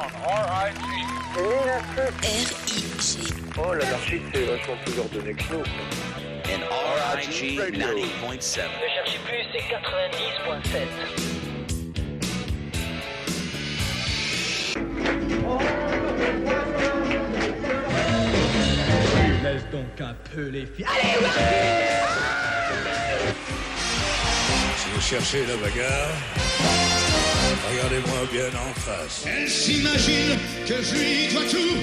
R-I-G. Oh, l'anarchiste, c'est vachement plus ordonné que nous. and RIG 90.7. Ne cherchez plus, c'est 90.7. Laisse donc un peu les filles. Si vous cherchez la bagarre, regardez-moi bien en face. Elle s'imagine que je lui dois tout.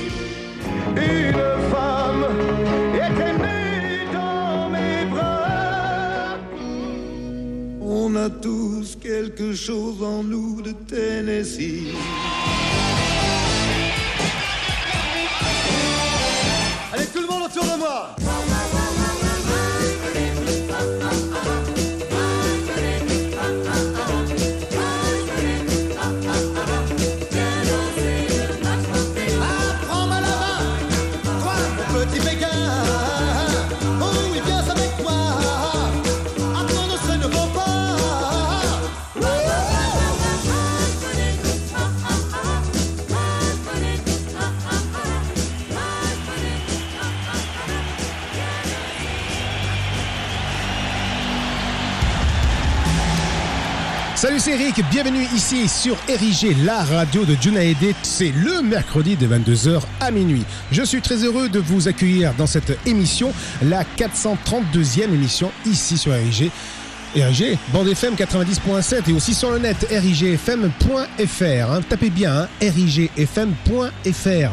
Une femme était née dans mes bras. On a tous quelque chose en nous de Tennessee. Salut, c'est Eric, bienvenue ici sur Érigé, la radio de Junaede. C'est le mercredi de 22h à minuit. Je suis très heureux de vous accueillir dans cette émission, la 432e émission ici sur Érigé. RIG, bande FM 90.7 et aussi sur le net rigfm.fr. hein. Tapez bien hein, rigfm.fr.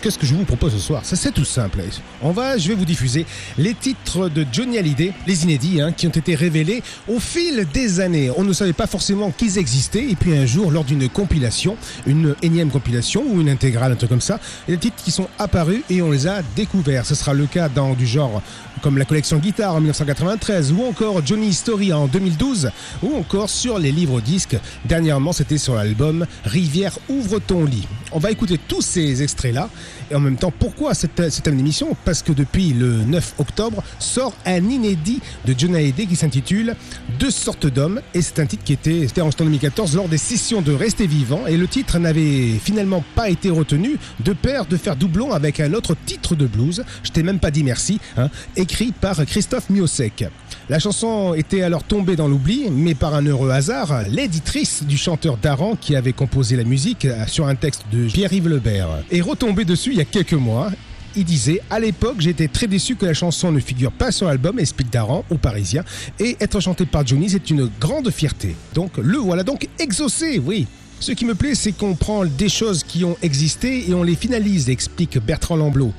Qu'est-ce que je vous propose ce soir? C'est tout simple. On va, je vais vous diffuser les titres de Johnny Hallyday, les inédits, hein, qui ont été révélés au fil des années. On ne savait pas forcément qu'ils existaient et puis un jour, lors d'une compilation, une énième compilation ou une intégrale, un truc comme ça, il titres qui sont apparus et on les a découverts. Ce sera le cas dans du genre comme la collection guitare en 1993 ou encore Johnny Story en 2012 ou encore sur les livres disques. Dernièrement, c'était sur l'album Rivière ouvre ton lit. On va écouter tous ces extraits-là. Et en même temps, pourquoi cette, cette émission? Parce que depuis le 9 octobre sort un inédit de Johnny Hallyday qui s'intitule Deux sortes d'hommes. Et c'est un titre qui était, en 2014 lors des sessions de Rester Vivant et le titre n'avait finalement pas été retenu de pair de faire doublon avec un autre titre de blues, je t'ai même pas dit merci, hein, écrit par Christophe Miosek. La chanson était alors tombée dans l'oubli, mais par un heureux hasard, l'éditrice du chanteur Daran, qui avait composé la musique euh, sur un texte de Pierre-Yves Lebert, est retombée dessus il y a quelques mois. Il disait À l'époque, j'étais très déçu que la chanson ne figure pas sur l'album, explique Daran aux Parisiens, et être chantée par Johnny, c'est une grande fierté. Donc, le voilà donc exaucé, oui. Ce qui me plaît, c'est qu'on prend des choses qui ont existé et on les finalise, explique Bertrand Lamblot,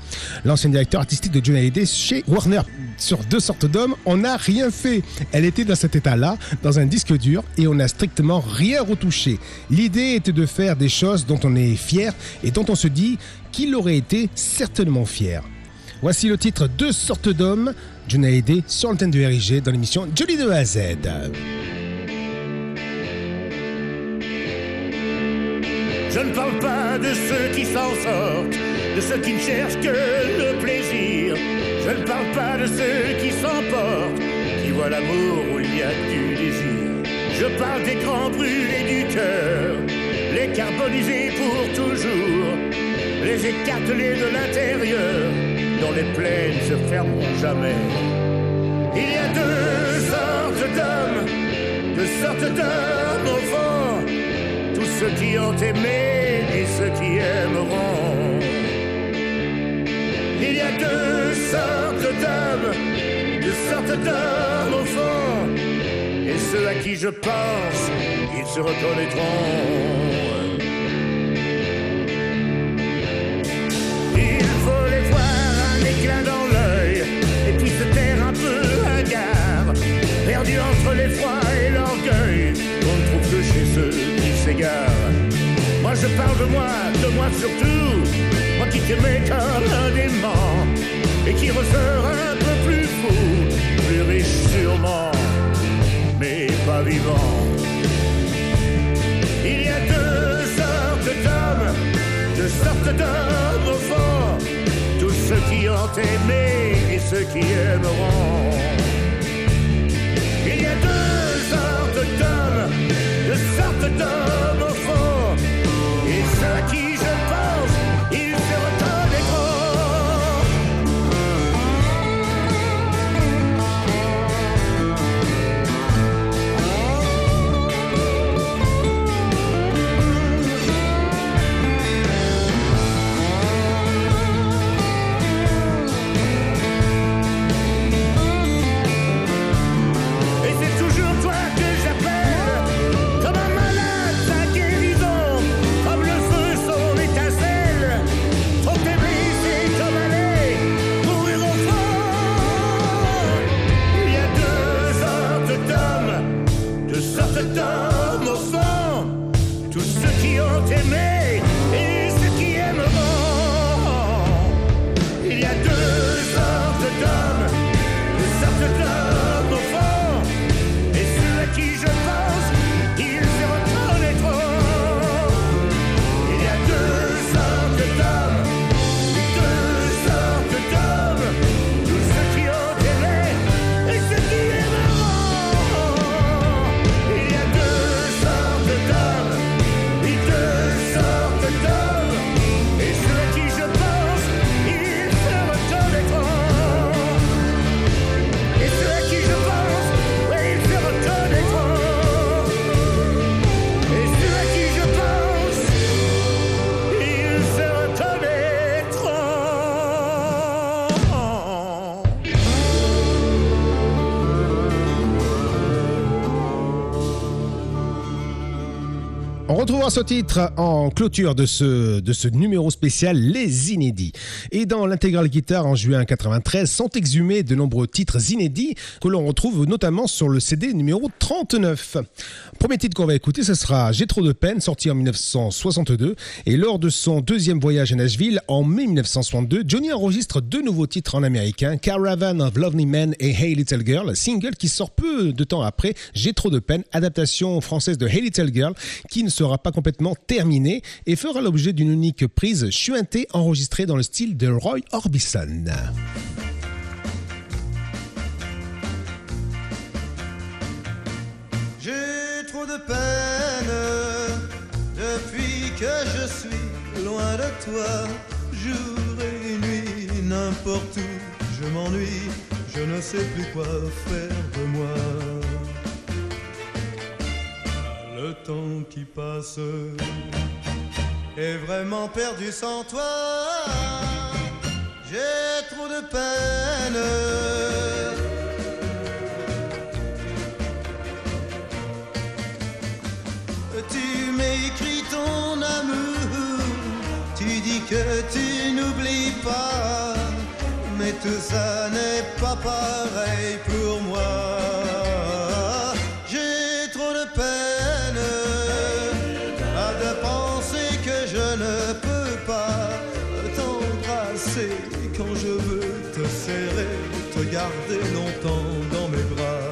l'ancien directeur artistique de Johnny Hallyday chez Warner. Sur deux sortes d'hommes, on n'a rien fait. Elle était dans cet état-là, dans un disque dur, et on n'a strictement rien retouché. L'idée était de faire des choses dont on est fier et dont on se dit qu'il aurait été certainement fier. Voici le titre Deux sortes d'hommes, Johnny Hallyday sur l'antenne de RIG dans l'émission Johnny de A à Z. Je ne parle pas de ceux qui s'en sortent, de ceux qui ne cherchent que le plaisir. Je ne parle pas de ceux qui s'emportent, qui voient l'amour où il y a du désir. Je parle des grands brûlés du cœur, les carbonisés pour toujours, les écartelés de l'intérieur, dont les plaines se fermeront jamais. Il y a deux sortes d'hommes, deux sortes d'hommes ceux qui ont aimé et ceux qui aimeront. Il y a deux sortes d'hommes, deux sortes d'hommes au fond, et ceux à qui je pense, ils se reconnaîtront. Il faut les voir un éclat dans l'œil, et puis se taire un peu hagard, perdu entre l'effroi et Moi je parle de moi, de moi surtout, moi qui t'aimais comme un dément, et qui ressort un peu plus fou, plus riche sûrement, mais pas vivant. Il y a deux sortes d'hommes, deux sortes d'hommes au fond, tous ceux qui ont aimé et ceux qui aimeront. Il y a deux sortes d'hommes, deux Ce titre en clôture de ce, de ce numéro spécial Les Inédits. Et dans l'intégrale guitare en juin 93 sont exhumés de nombreux titres inédits que l'on retrouve notamment sur le CD numéro 39. Premier titre qu'on va écouter, ce sera J'ai trop de peine, sorti en 1962. Et lors de son deuxième voyage à Nashville en mai 1962, Johnny enregistre deux nouveaux titres en américain, Caravan of Lovely Men et Hey Little Girl, single qui sort peu de temps après J'ai trop de peine, adaptation française de Hey Little Girl, qui ne sera pas terminée et fera l'objet d'une unique prise chuintée enregistrée dans le style de Roy Orbison. J'ai trop de peine depuis que je suis loin de toi, jour et nuit, n'importe où je m'ennuie, je ne sais plus quoi faire de moi. Qui passe est vraiment perdu sans toi. J'ai trop de peine. Tu m'écris ton amour, tu dis que tu n'oublies pas, mais tout ça n'est pas pareil pour moi. Garder longtemps dans mes bras.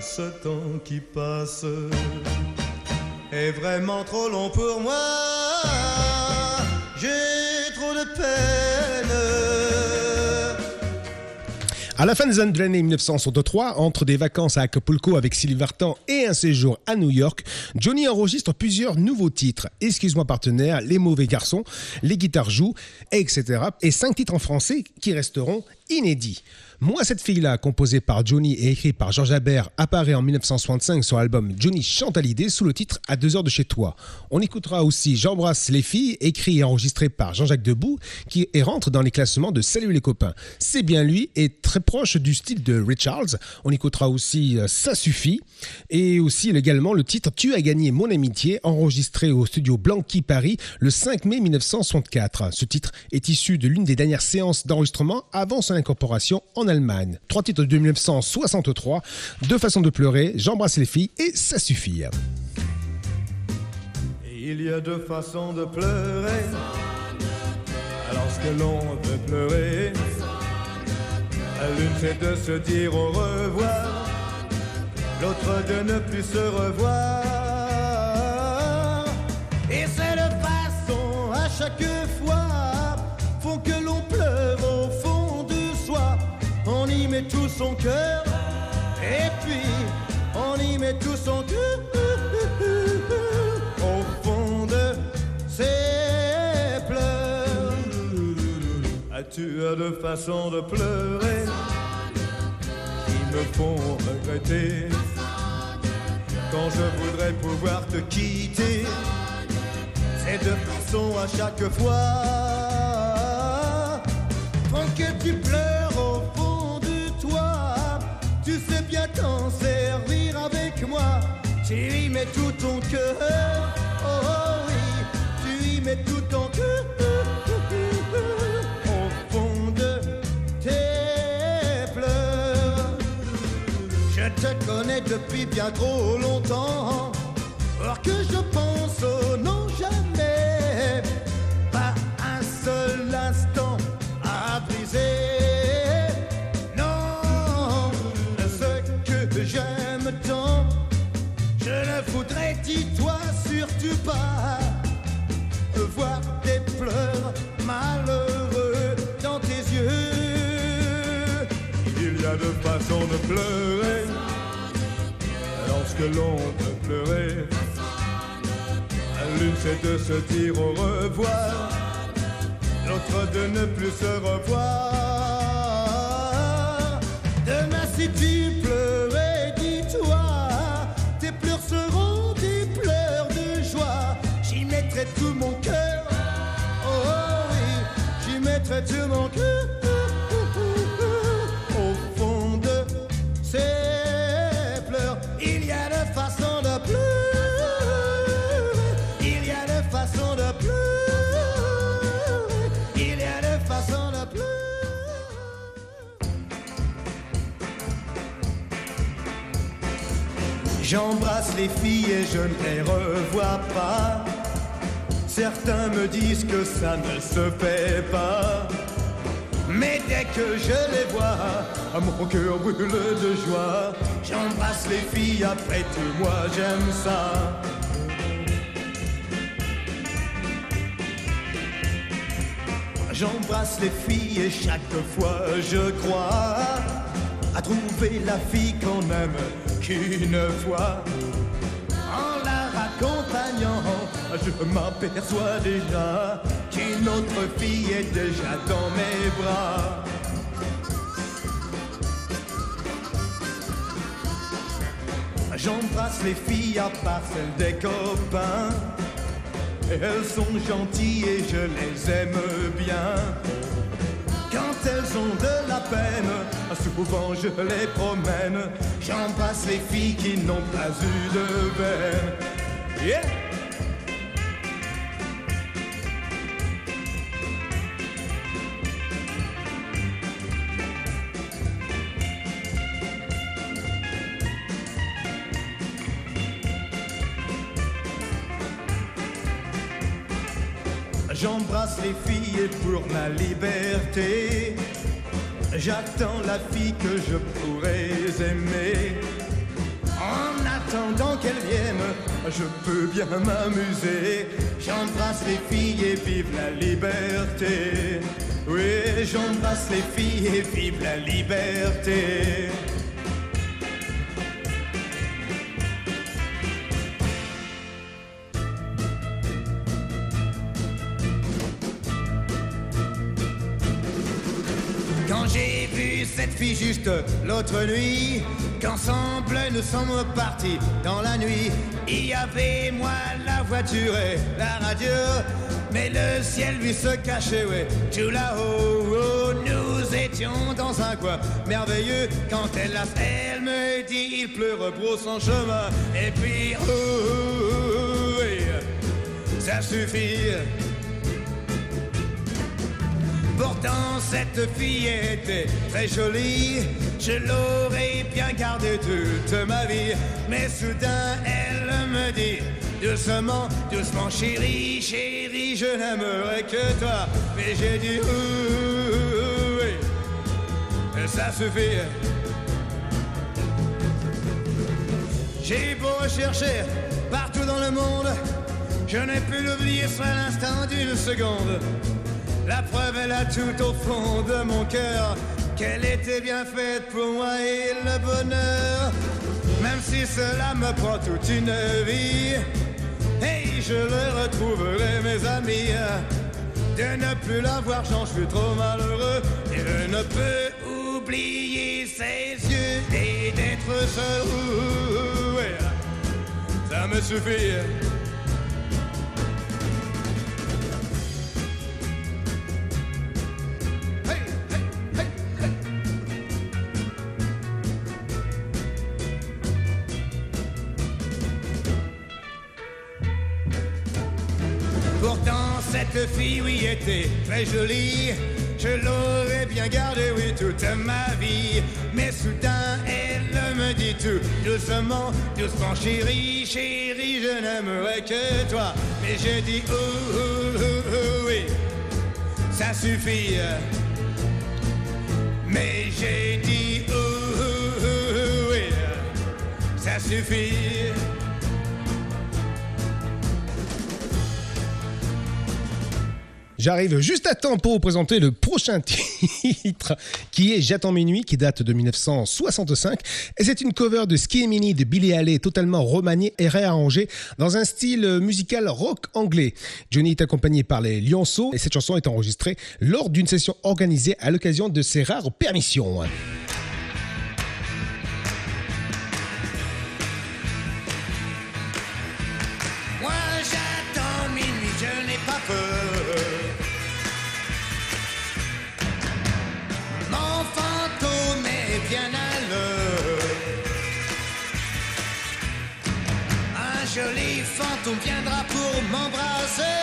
Ce temps qui passe est vraiment trop long pour moi. J'ai trop de peine. À la fin des années de l'année 1963, entre des vacances à Acapulco avec Sylvie Vartan et un séjour à New York, Johnny enregistre plusieurs nouveaux titres. Excuse-moi partenaire, Les Mauvais Garçons, Les Guitares Jouent, etc. Et cinq titres en français qui resteront inédits. Moi, cette fille-là, composée par Johnny et écrite par Georges Habert, apparaît en 1965 sur l'album Johnny chante à l'idée sous le titre À deux heures de chez toi. On écoutera aussi J'embrasse les filles, écrit et enregistré par Jean-Jacques Debout, qui rentre dans les classements de Salut les copains. C'est bien lui et très proche du style de Richards. On écoutera aussi euh, Ça suffit et aussi également le titre Tu as gagné mon amitié, enregistré au studio Blanqui Paris le 5 mai 1964. Ce titre est issu de l'une des dernières séances d'enregistrement avant son incorporation en Allemagne. Trois titres de 1963, Deux façons de pleurer, J'embrasse les filles et Ça suffit. Il y a deux façons de pleurer. Lorsque l'on veut pleurer, l'une c'est de se dire au revoir, l'autre de ne plus se revoir. Et ces deux façons à chaque fois font que met tout son cœur et puis on y met tout son cœur au fond de ses pleurs. Ah, Tu as deux façons de pleurer qui me font regretter. Quand je voudrais pouvoir te quitter, ces deux façons à chaque fois que tu pleures Tu y mets tout ton cœur. Oh, oh oui, tu y mets tout ton cœur. Au de tes pleurs. Je te connais depuis bien trop longtemps veux-tu pas voir des pleurs malheureux dans tes yeux Il y a deux façons de pleurer lorsque l'on peut pleurer. L'une c'est de se dire au revoir, l'autre de ne plus se revoir. Demain si tu mettrai tout mon cœur, oh, oh oui, j'y mettrai tout mon cœur. Au fond de ces pleurs, il y a de façons de pleurer. Il y a de façons de pleurer. Il y a de façons de pleurer. J'embrasse les filles et je ne les revois pas. Certains me disent que ça ne se fait pas. Mais dès que je les vois, mon cœur brûle de joie. J'embrasse les filles, après tout, moi j'aime ça. J'embrasse les filles et chaque fois je crois à trouver la fille qu'on aime qu'une fois. En la raccompagnant, je m'aperçois déjà qu'une autre fille est déjà dans mes bras. J'embrasse les filles à part celles des copains. Elles sont gentilles et je les aime bien. Quand elles ont de la peine, souvent je les promène. J'embrasse les filles qui n'ont pas eu de veine. Yeah! J'embrasse les filles et pour ma liberté, j'attends la fille que je pourrais aimer. En attendant qu'elle vienne, je peux bien m'amuser. J'embrasse les filles et vive la liberté. Oui, j'embrasse les filles et vive la liberté. Cette fille juste l'autre nuit, qu'ensemble nous sommes partis dans la nuit, il y avait moi, la voiture et la radio, mais le ciel lui se cachait, ouais, tout là-haut, oh, nous étions dans un coin merveilleux, quand elle elle me dit, il pleut, rebrousse son chemin, et puis, oh, oh, oh, ça suffit. Pourtant cette fille était très jolie, je l'aurais bien gardée toute ma vie. Mais soudain elle me dit doucement, doucement chérie, chérie, je n'aimerais que toi. Mais j'ai dit ouh, oui, ça suffit. J'ai beau rechercher partout dans le monde, je n'ai pu l'oublier sur l'instant d'une seconde. La preuve est là tout au fond de mon cœur qu'elle était bien faite pour moi et le bonheur. Même si cela me prend toute une vie, et je le retrouverai mes amis. De ne plus la voir, j'en suis trop malheureux et je ne peux oublier ses yeux et d'être seul. Ça me suffit. Cette fille, oui, était très jolie. Je l'aurais bien gardée, oui, toute ma vie. Mais soudain, elle me dit tout doucement, doucement, chérie, chérie, je n'aimerais que toi. Mais j'ai dit, oh, oh, oh, oh, oui, ça suffit. Mais j'ai dit, oh, oh, oh, oui, ça suffit. J'arrive juste à temps pour vous présenter le prochain titre qui est J'attends minuit qui date de 1965 et c'est une cover de Ski Mini de Billy Haley totalement remaniée et réarrangée dans un style musical rock anglais. Johnny est accompagné par les Lionceaux et cette chanson est enregistrée lors d'une session organisée à l'occasion de ses rares permissions. Joli fantôme viendra pour m'embrasser.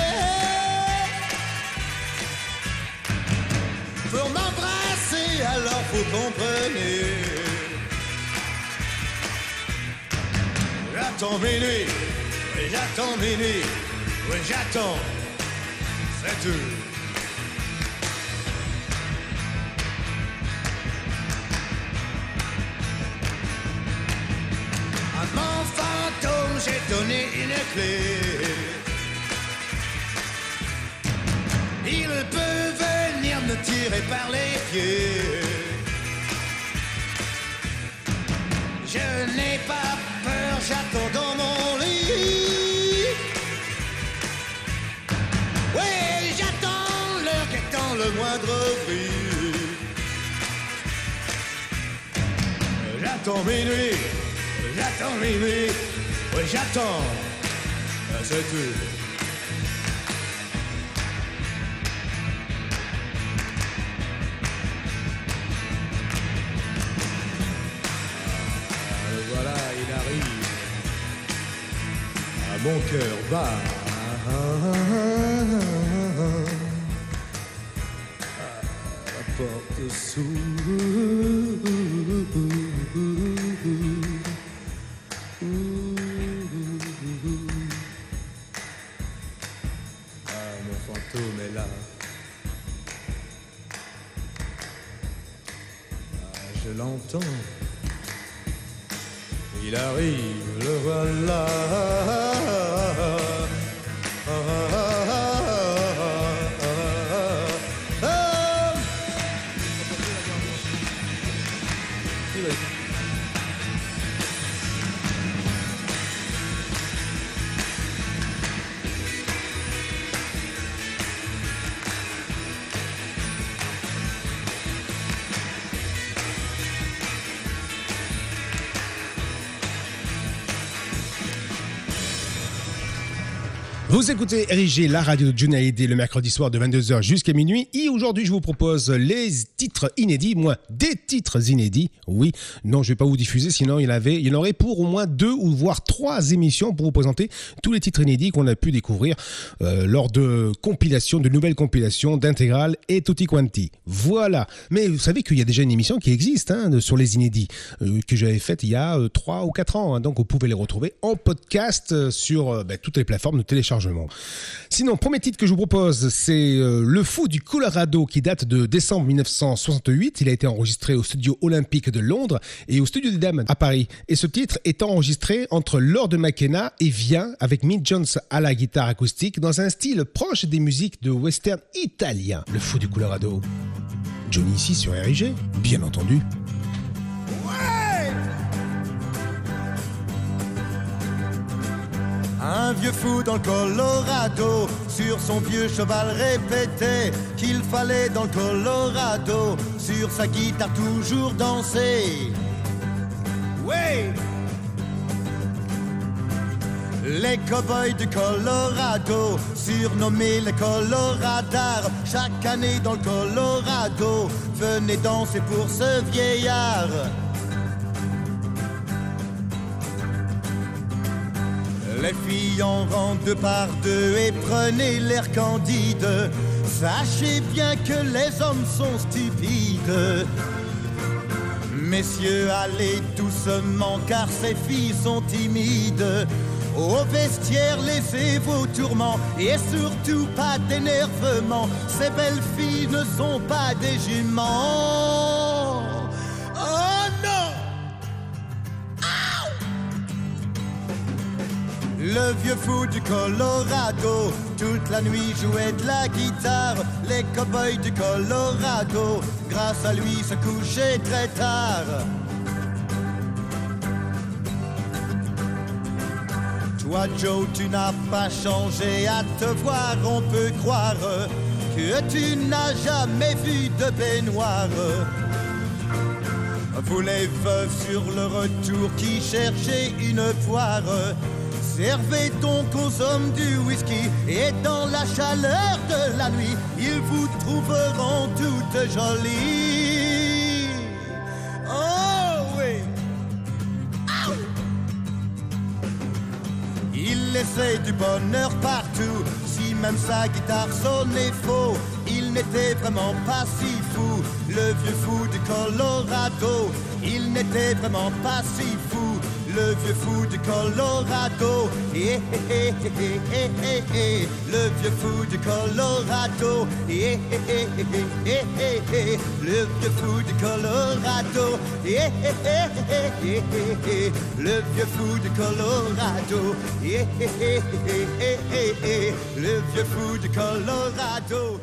Pour m'embrasser, alors vous comprenez. J'attends minuit, oui, j'attends minuit, oui, j'attends, c'est tout. À mon fantôme, j'ai donné une clé. Il peut venir me tirer par les pieds. Je n'ai pas peur, j'attends dans mon lit. Oui, j'attends l'heure qu'étant le moindre bruit. J'attends minuit, j'attends minuit, oui, j'attends, c'est tout. Le voilà, il arrive à mon cœur bat. La porte s'ouvre. Je l'entends. Il arrive, le voilà. Vous écoutez RIG, la radio de June le mercredi soir de 22h jusqu'à minuit. Et aujourd'hui, je vous propose les titres inédits, moi, des titres inédits. Oui, non, je vais pas vous diffuser, sinon il, y en aurait pour au moins deux ou voire trois émissions pour vous présenter tous les titres inédits qu'on a pu découvrir euh, lors de compilations, de nouvelles compilations, d'intégrales et tutti quanti. Voilà. Mais vous savez qu'il y a déjà une émission qui existe hein, sur les inédits euh, que j'avais faite il y a euh, trois ou quatre ans. hein. donc vous pouvez les retrouver en podcast sur ben, toutes les plateformes de téléchargement. Sinon, premier titre que je vous propose, c'est euh, Le Fou du Colorado qui date de décembre 1968. Il a été enregistré au studio olympique de Londres et au studio des Dames à Paris. Et ce titre est enregistré entre Lord McKenna et Vien avec Mick Jones à la guitare acoustique dans un style proche des musiques de western italien. Le Fou du Colorado. Johnny ici sur RIG, bien entendu. Un vieux fou dans le Colorado, sur son vieux cheval répétait qu'il fallait dans le Colorado, sur sa guitare toujours danser. Oui! Les cowboys du Colorado, surnommés les Coloradars, chaque année dans le Colorado, venaient danser pour ce vieillard. Les filles en rang deux par deux et prenez l'air candide. Sachez bien que les hommes sont stupides. Messieurs, allez doucement car ces filles sont timides. Au vestiaire, laissez vos tourments et surtout pas d'énervement. Ces belles filles ne sont pas des juments. Oh non! Le vieux fou du Colorado, toute la nuit jouait de la guitare. Les cowboys du Colorado, grâce à lui, se couchaient très tard. Toi, Joe, tu n'as pas changé. À te voir, on peut croire que tu n'as jamais vu de baignoire. Vous les veuves sur le retour qui cherchaient une poire. Servez donc aux du whisky et dans la chaleur de la nuit, ils vous trouveront toutes jolies. Oh oui! Il laissait du bonheur partout, si même sa guitare sonnait faux, il n'était vraiment pas si fou. Le vieux fou du Colorado, il n'était vraiment pas si fou. Le vieux fou du Colorado, eh, eh, eh, eh, eh, eh, le vieux fou du Colorado, eh, eh, eh, eh, eh, eh, eh, le vieux fou du Colorado, eh, eh, eh, eh, eh, eh, eh, le vieux fou du Colorado, eh, eh, eh, eh, eh, eh, eh, le vieux fou du Colorado.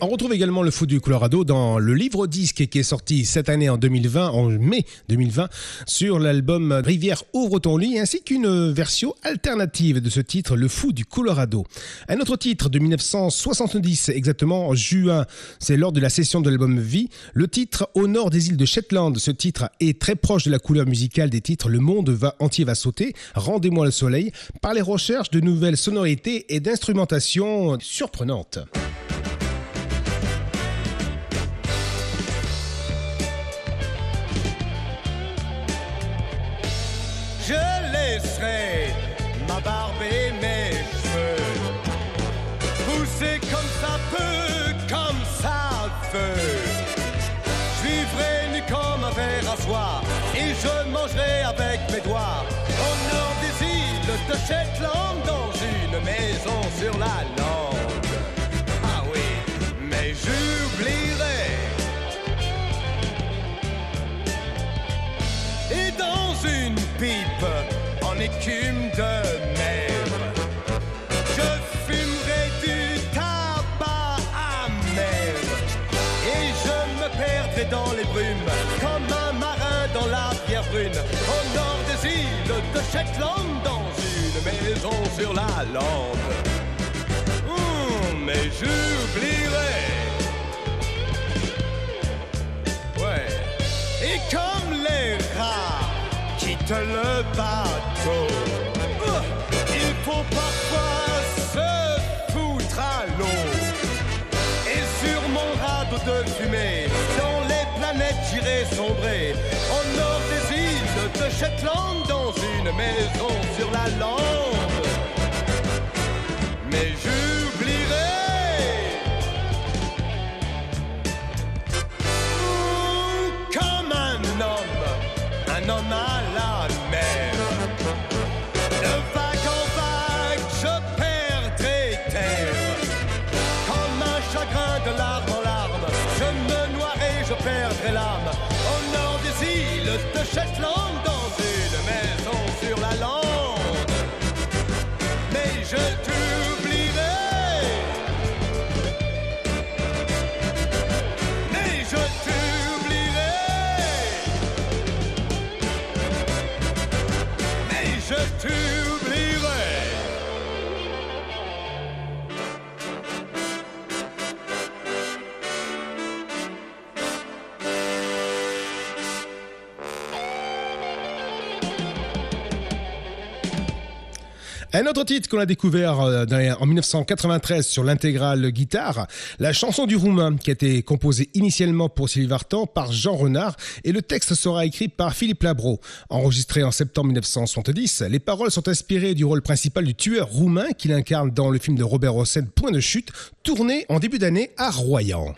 On retrouve également le fou du Colorado dans le livre disque qui est sorti cette année en 2020, en mai 2020, sur l'album Rivière ouvre ton lit, ainsi qu'une version alternative de ce titre, Le fou du Colorado. Un autre titre de 1970, exactement en juin, c'est lors de la session de l'album Vie, le titre Au nord des îles de Shetland. Ce titre est très proche de la couleur musicale des titres Le monde va entier va sauter, Rendez-moi le soleil, par les recherches de nouvelles sonorités et d'instrumentation surprenantes. Shetland dans une maison sur la lande. Ah oui, mais j'oublierai. Et dans une pipe en écume de mer, je fumerai du amer et je me perdrai dans les brumes comme un marin dans la pierre brune au nord des îles de Shetland sur la lande. Hum, mais j'oublierai. Ouais. Et comme les rats quittent le bateau, euh, il faut parfois se foutre à l'eau. Et sur mon radeau de fumée, dans les planètes j'irai sombrer. Au nord des îles de Shetland, dans une maison sur la lande. Mais j'oublierai. comme un homme, un homme à la mer. De vague en vague, je perdrai terre. Comme un chagrin de larme en larme, je me noierai, je perdrai l'âme. Au nord des îles de Shetland, Un autre titre qu'on a découvert euh, en 1993 sur l'intégrale guitare, la chanson du roumain qui a été composée initialement pour Sylvie Vartan par Jean Renard et le texte sera écrit par Philippe Labro. Enregistré en septembre 1970, les paroles sont inspirées du rôle principal du tueur roumain qu'il incarne dans le film de Robert Hossein Point de chute, tourné en début d'année à Royan.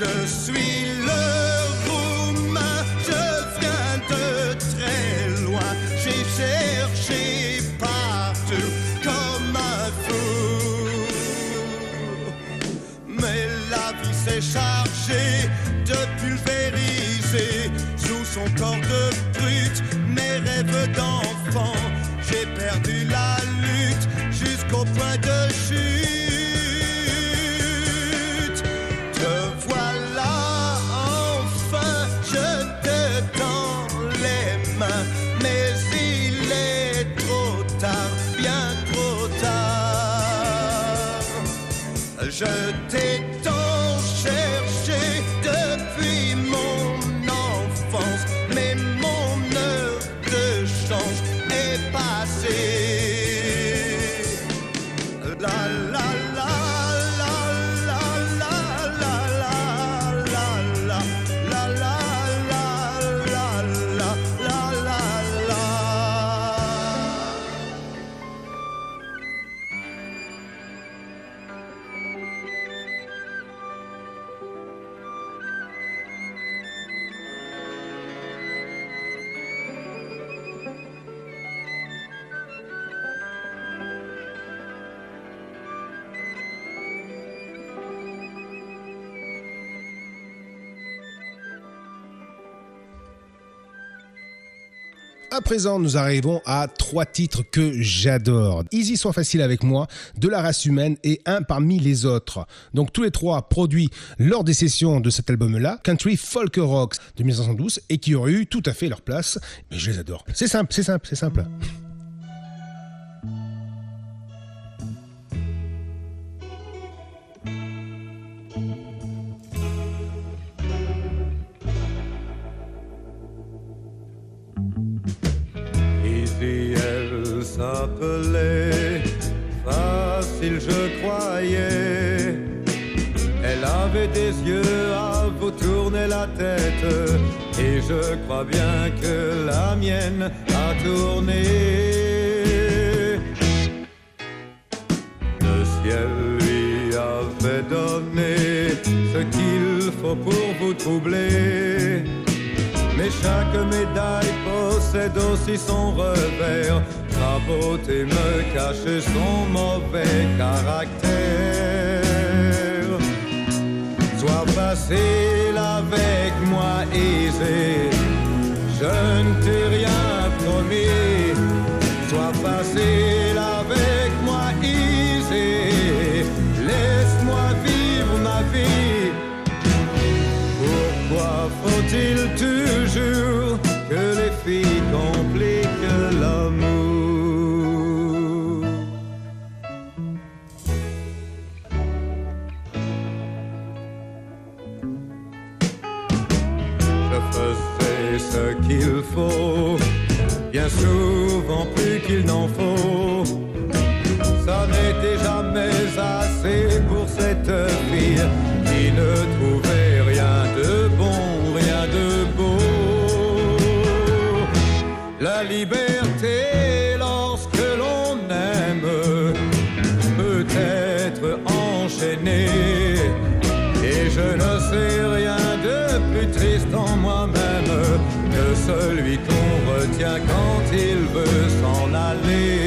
Je suis le roumain, je viens de très loin. J'ai cherché partout comme un fou. Mais la vie s'est chargée de pulvériser sous son corps de brute mes rêves d'enfant. J'ai perdu la lutte jusqu'au point de chute. show. Présent, nous arrivons à trois titres que j'adore. Easy soit facile avec moi, de la race humaine et un parmi les autres. Donc tous les trois produits lors des sessions de cet album-là, Country Folk Rocks de 1972 et qui auraient eu tout à fait leur place. Mais je les adore. C'est simple, c'est simple, c'est simple. Easy, elle s'appelait Facile, je croyais. Elle avait des yeux à vous tourner la tête. Et je crois bien que la mienne a tourné. Le ciel lui avait donné ce qu'il faut pour vous troubler. Chaque médaille possède aussi son revers. Sa beauté me cache son mauvais caractère. Sois facile avec moi, aisé. Je ne t'ai rien promis. Sois facile avec moi, aisé. Laisse-moi vivre ma vie. Pourquoi faut-il toujours bien souvent plus qu'il n'en faut. Ça n'était jamais assez pour cette fille qui ne trouvait rien de bon, rien de beau. La liberté celui qu'on retient quand il veut s'en aller.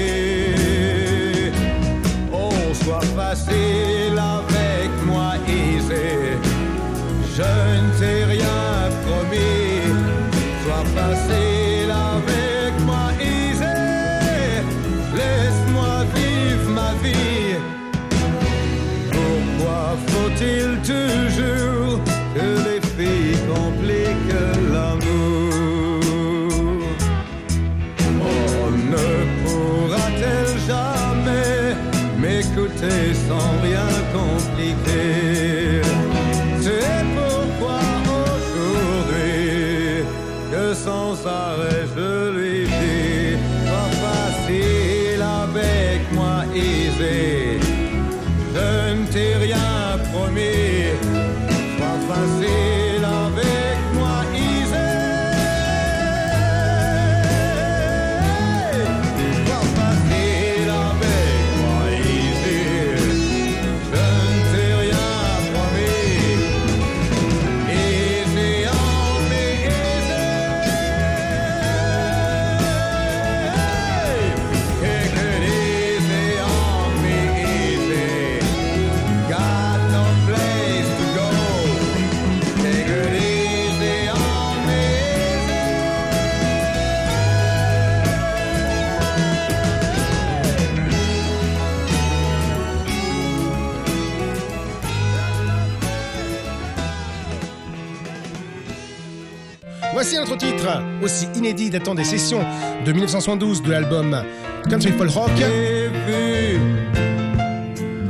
aussi inédit datant des sessions de 1972 de l'album Country Folk Rock.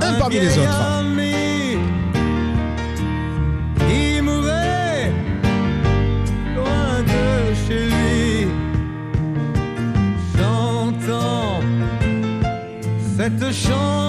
Un parmi les autres. cette chanson.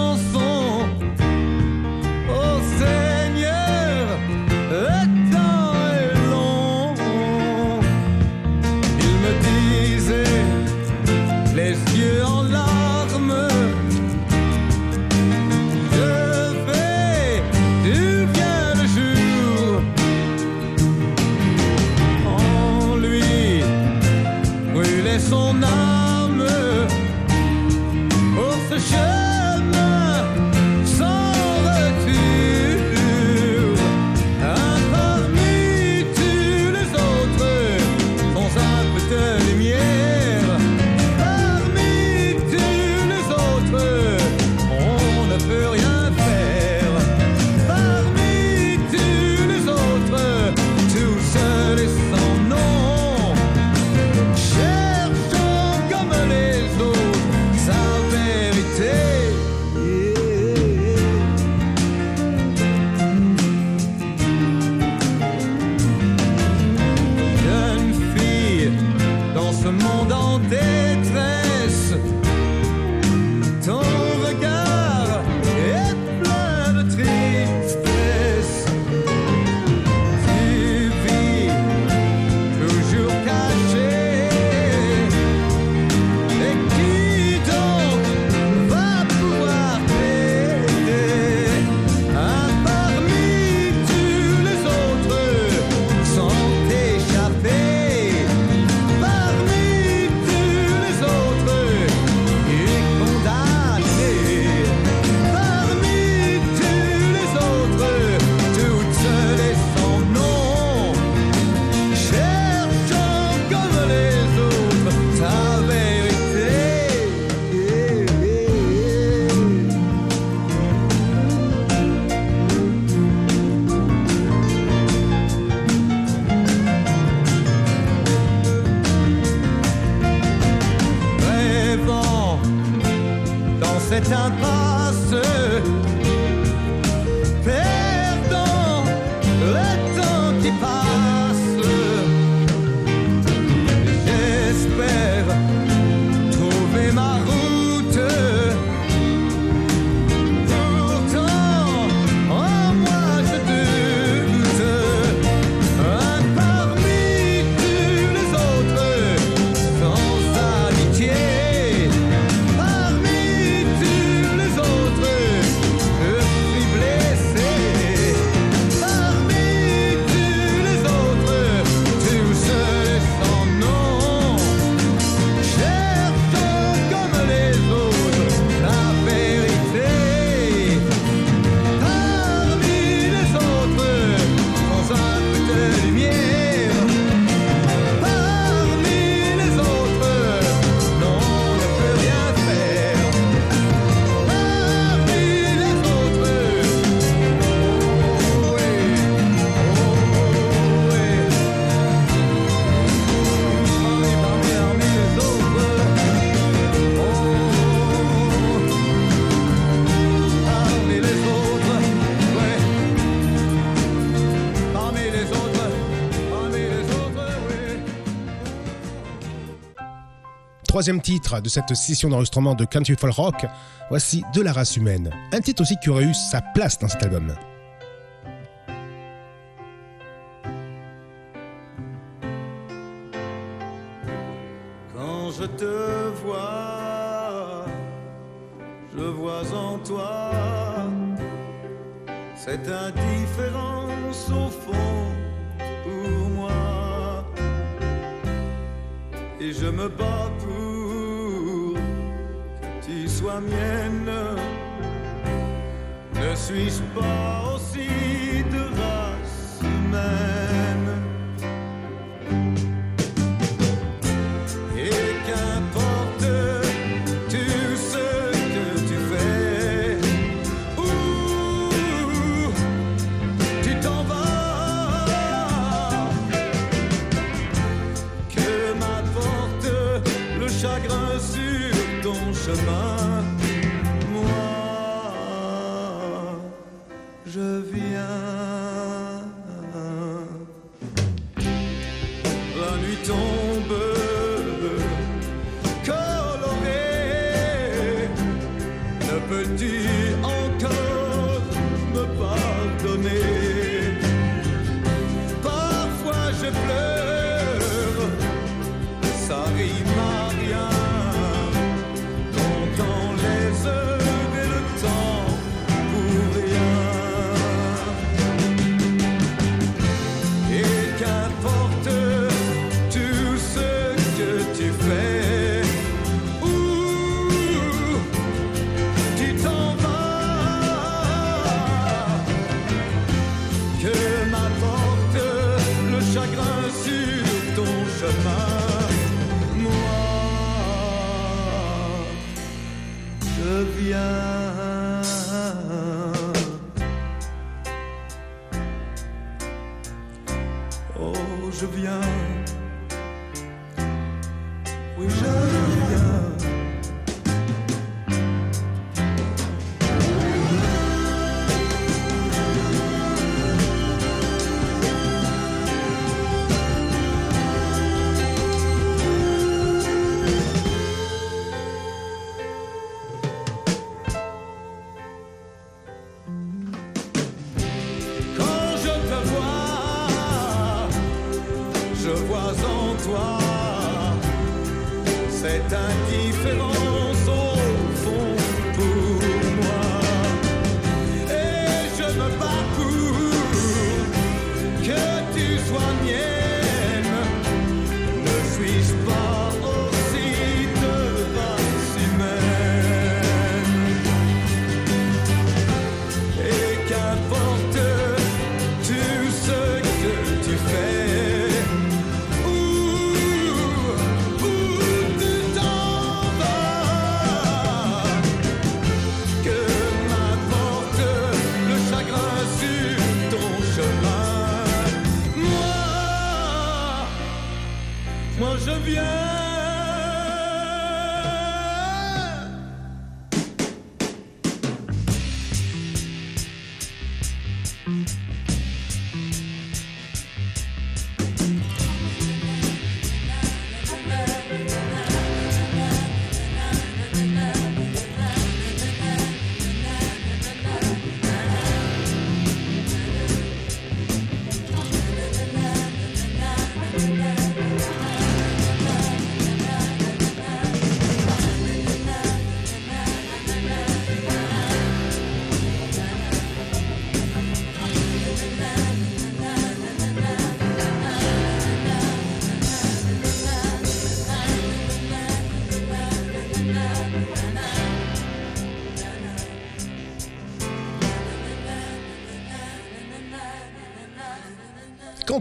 Troisième titre de cette session d'enregistrement de Country Folk Rock. Voici De la race humaine, un titre aussi qui aurait eu sa place dans cet album.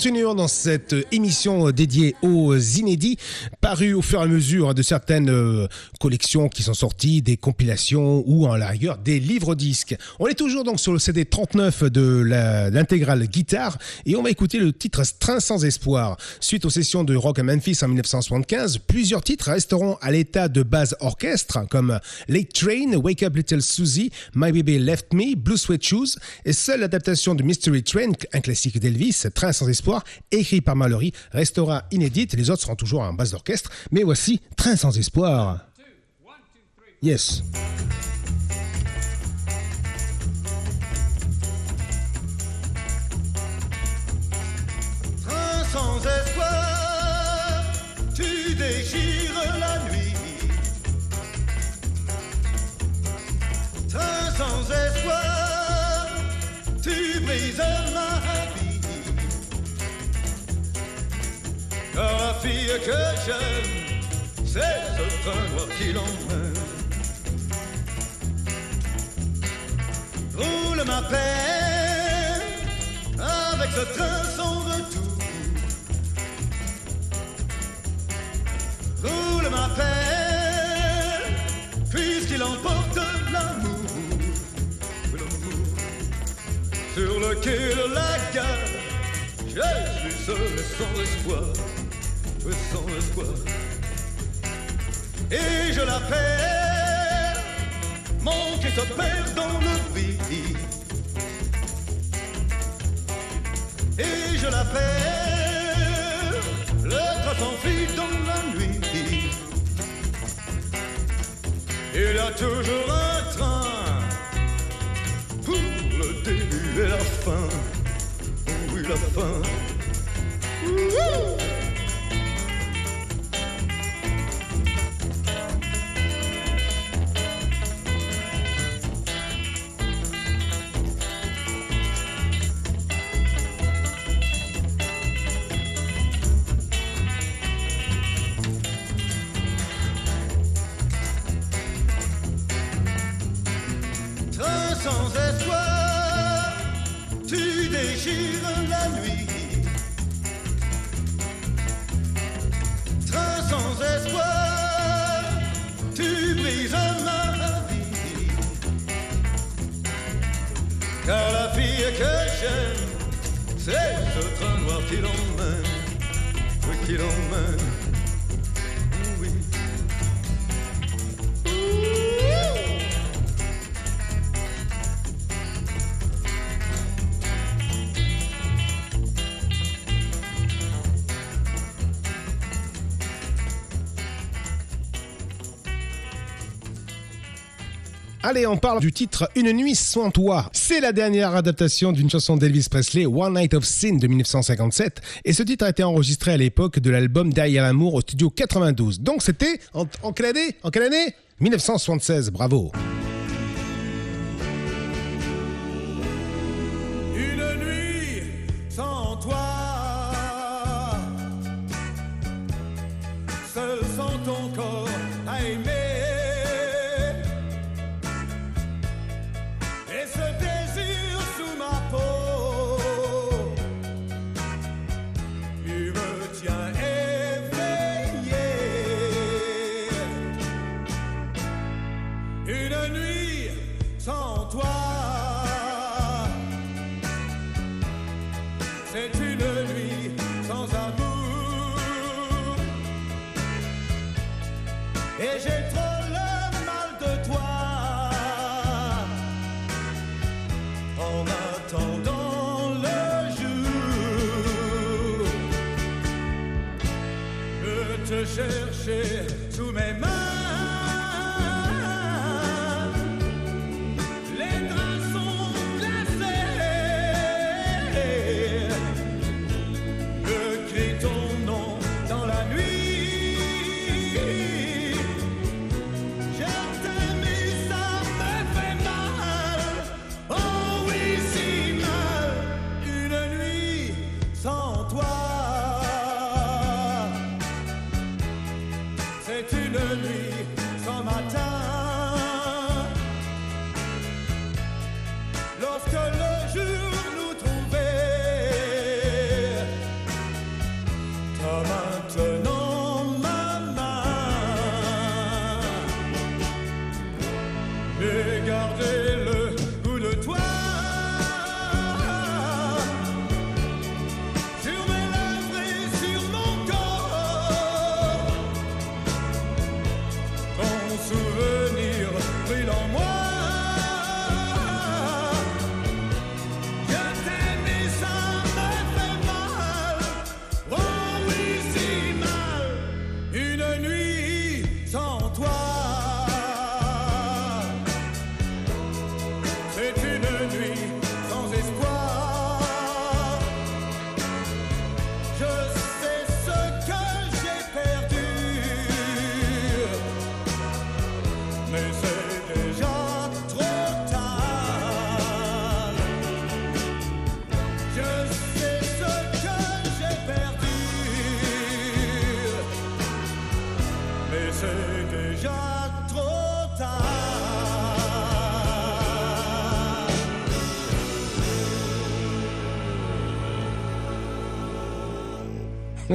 Continuons dans cette émission dédiée aux inédits, parus au fur et à mesure de certaines euh, collections qui sont sorties, des compilations ou en la rigueur des livres disques. On est toujours donc sur le CD 39 de l'intégrale guitare et on va écouter le titre Train sans espoir. Suite aux sessions de rock à Memphis en 1975, plusieurs titres resteront à l'état de base orchestre comme Lake Train, Wake Up Little Susie, My Baby Left Me, Blue Sweat Shoes et seule l'adaptation de Mystery Train, un classique d'Elvis, Train sans espoir, écrit par Mallory, restera inédite. Les autres seront toujours en base d'orchestre. Mais voici Train sans espoir. Yes. Car la fille que j'aime, c'est ce train noir qui l'emmène. Roule ma peine avec ce train sans retour. Roule ma peine puisqu'il emporte l'amour. Sur le quai de la gare, je suis seul et sans espoir, sans. Et je la perds, mon qui se perd dans le vide. Et je la perds, le train s'enfuit dans la nuit. Il a toujours un train pour le début et la fin. Oui, la fin? Wouhou la nuit. Train sans espoir, tu brises ma vie. Car la fille que j'aime, c'est ce train noir qui l'emmène, qui l'emmène. Allez, on parle du titre Une nuit sans toi. C'est la dernière adaptation d'une chanson d'Elvis Presley, One Night of Sin de 1957. Et ce titre a été enregistré à l'époque de l'album Derrière l'amour au studio 92. Donc c'était en, en quelle année? En quelle année? 1976, bravo.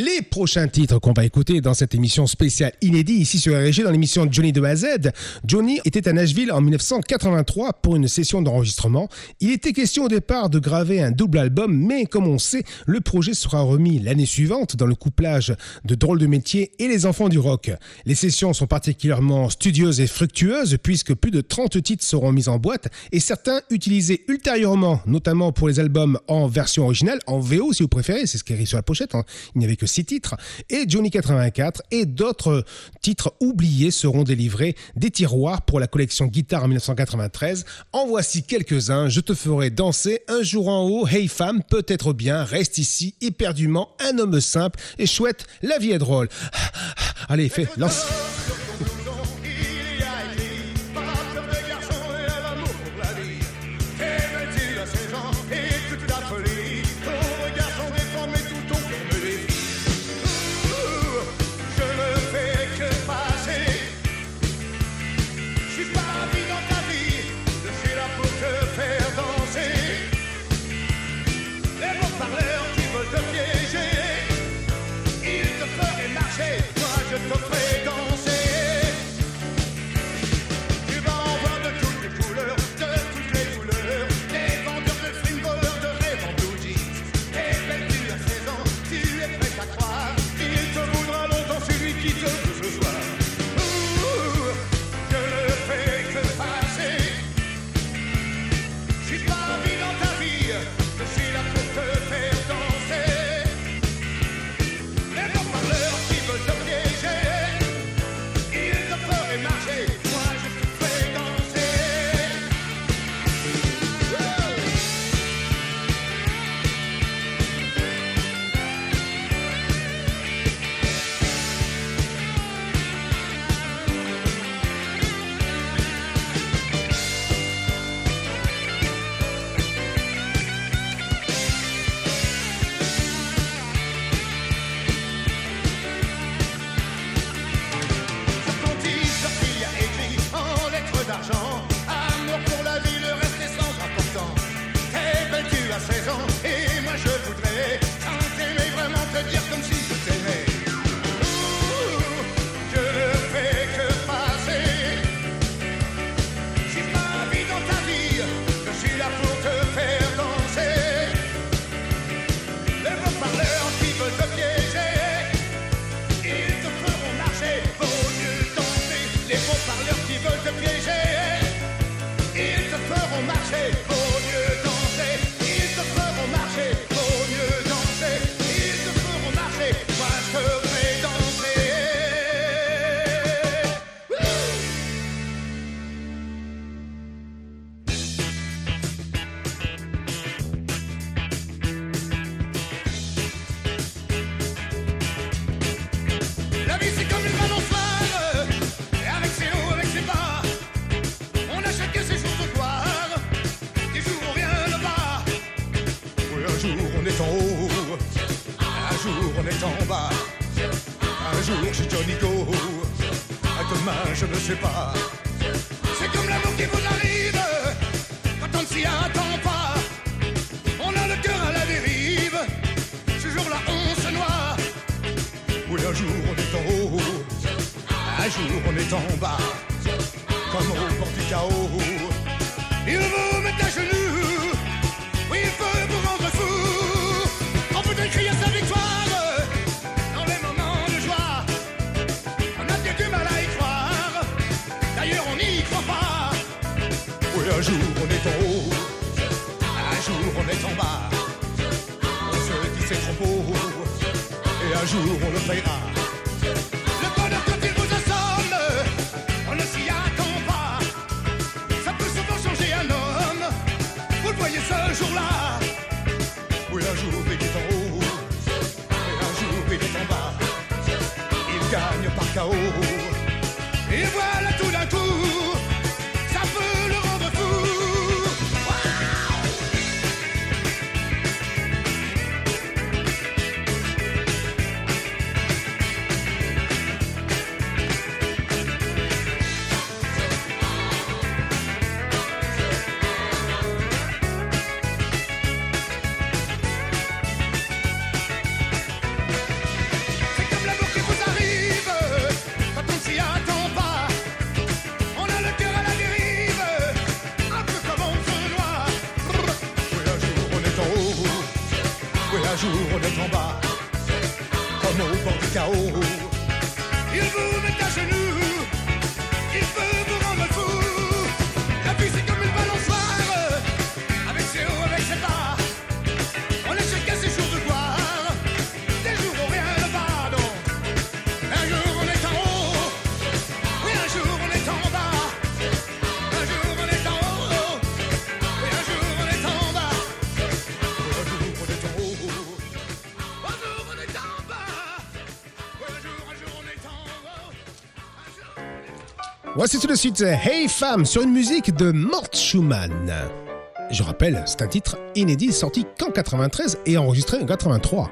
Les prochains titres qu'on va écouter dans cette émission spéciale inédit ici sur RG dans l'émission Johnny de A. Johnny était à Nashville en 1983 pour une session d'enregistrement. Il était question au départ de graver un double album, mais comme on sait, le projet sera remis l'année suivante dans le couplage de Drôles de métier et Les enfants du rock. Les sessions sont particulièrement studieuses et fructueuses puisque plus de 30 titres seront mis en boîte et certains utilisés ultérieurement, notamment pour les albums en version originale, en VO si vous préférez, c'est ce qui écrit sur la pochette, hein. 6 titres, et Johnny 84 et d'autres titres oubliés seront délivrés des tiroirs pour la collection guitare en 1993. En voici quelques-uns, je te ferai danser un jour en haut, hey femme, peut-être bien, reste ici, éperdument, un homme simple et chouette, la vie est drôle. Allez, fais, lance. jour on le payera. Le bonheur quand il vous assomme, on ne s'y attend pas. Ça peut souvent changer un homme, vous le voyez ce jour-là. Oui, un jour il est en haut, et un jour il est en bas. Il gagne par chaos. c'est tout de suite euh, Hey Femme sur une musique de Mort Schumann. Je rappelle, c'est un titre inédit sorti qu'en 93 et enregistré en 83.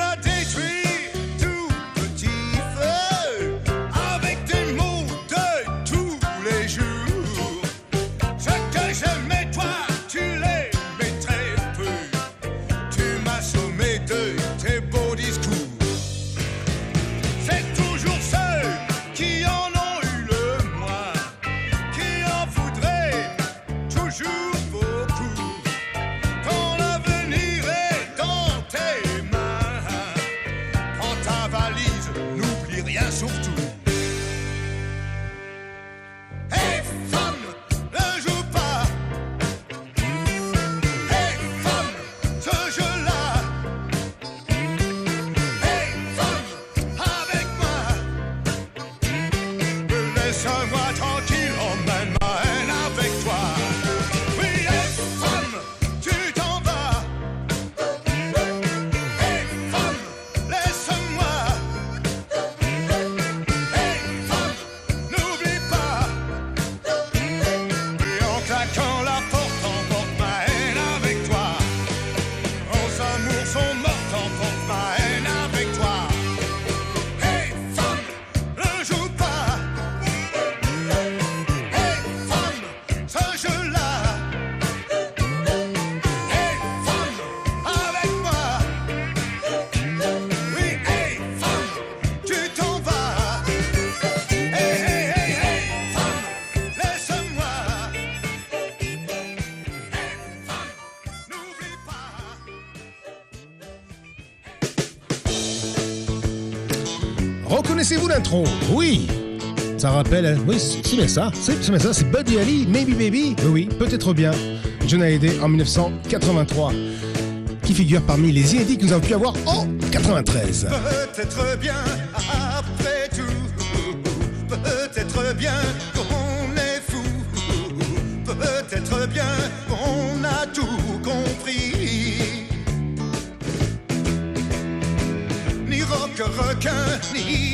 I did. Oui! Ça rappelle, hein, oui, tu mets ça, tu ça, c'est Buddy Holly, Maybe Baby, oui, peut-être bien. John Hallyday en 1983, qui figure parmi les inédits que nous avons pu avoir en 93. Peut-être bien, après tout, peut-être bien qu'on est fou, peut-être bien qu'on a tout compris. Ni rock, requin, ni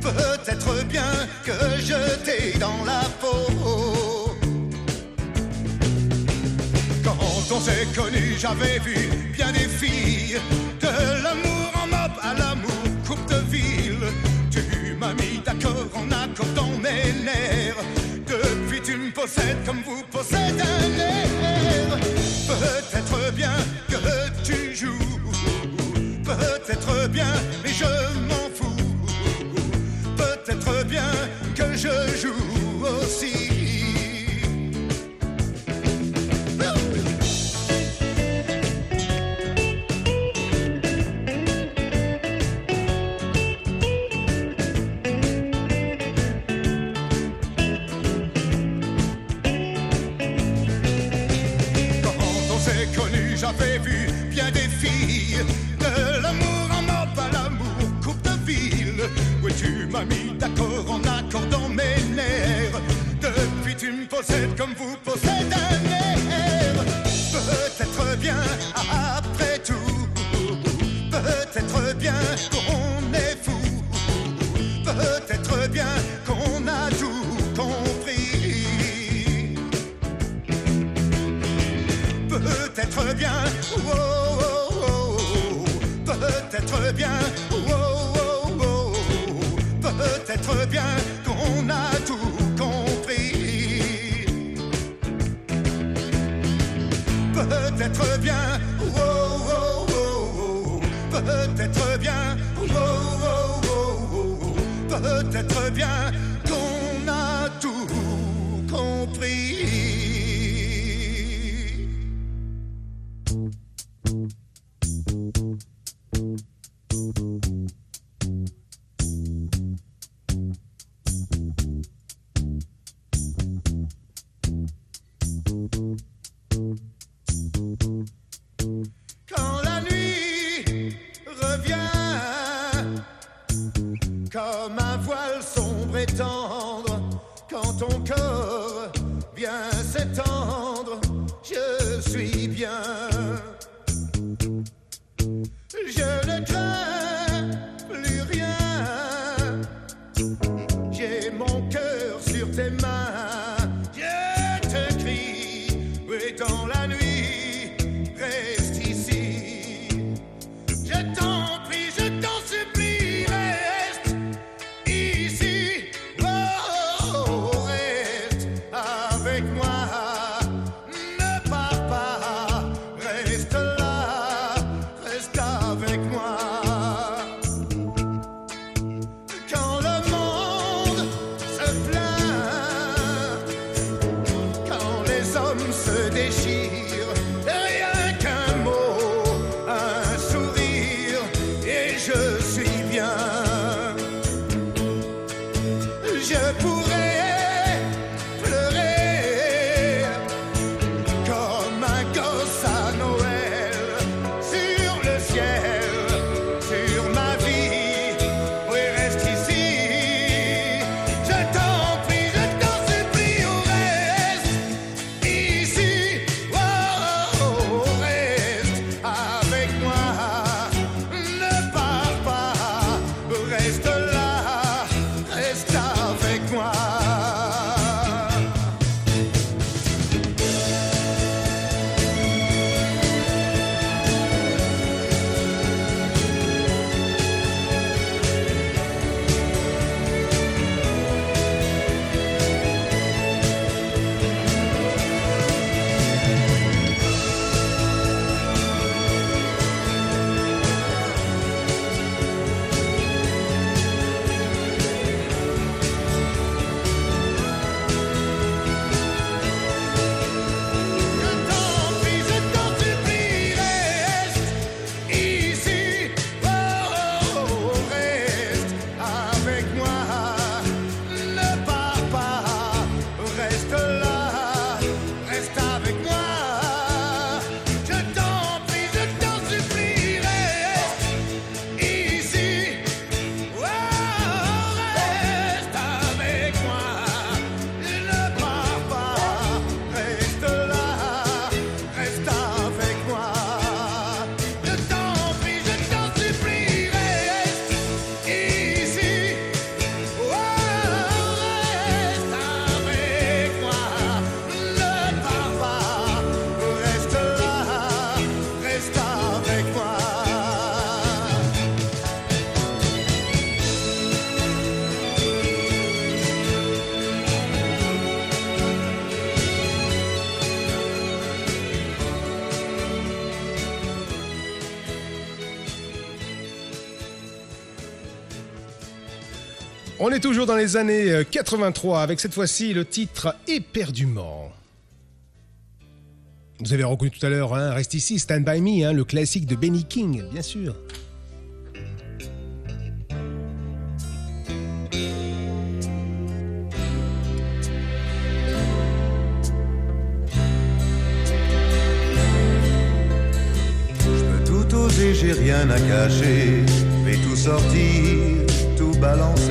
Peut-être bien que je t'ai dans la peau. Quand on s'est connu, j'avais vu bien des filles. De l'amour en mob à l'amour coupe de ville. Tu m'as mis d'accord en accordant mes nerfs. Depuis, tu me possèdes comme vous. quelques jours. On est toujours dans les années 83 euh, avec cette fois-ci le titre Éperdument. Vous avez reconnu tout à l'heure, hein, reste ici, Stand By Me, hein, le classique de Benny King, bien sûr. j'ai rien à cacher, vais tout sortir, tout balancer.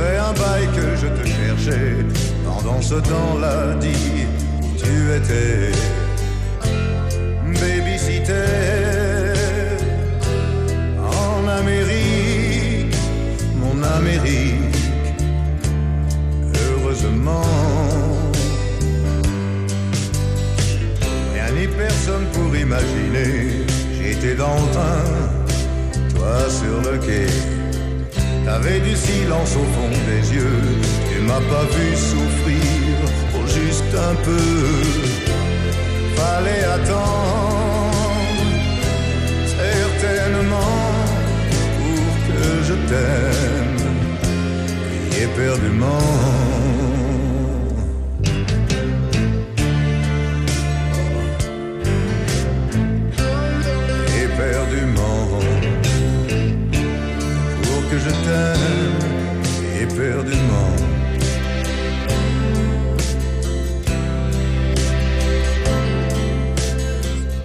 Un bail que je te cherchais, pendant ce temps-là, dis où tu étais. Babysitter en Amérique, mon Amérique, heureusement. ni personne pour imaginer. J'étais dans le train, toi sur le quai. T'avais du silence au fond des yeux. Tu m'as pas vu souffrir, oh juste un peu. Fallait attendre, certainement, pour que je t'aime. Éperdument. Je t'aime éperdument.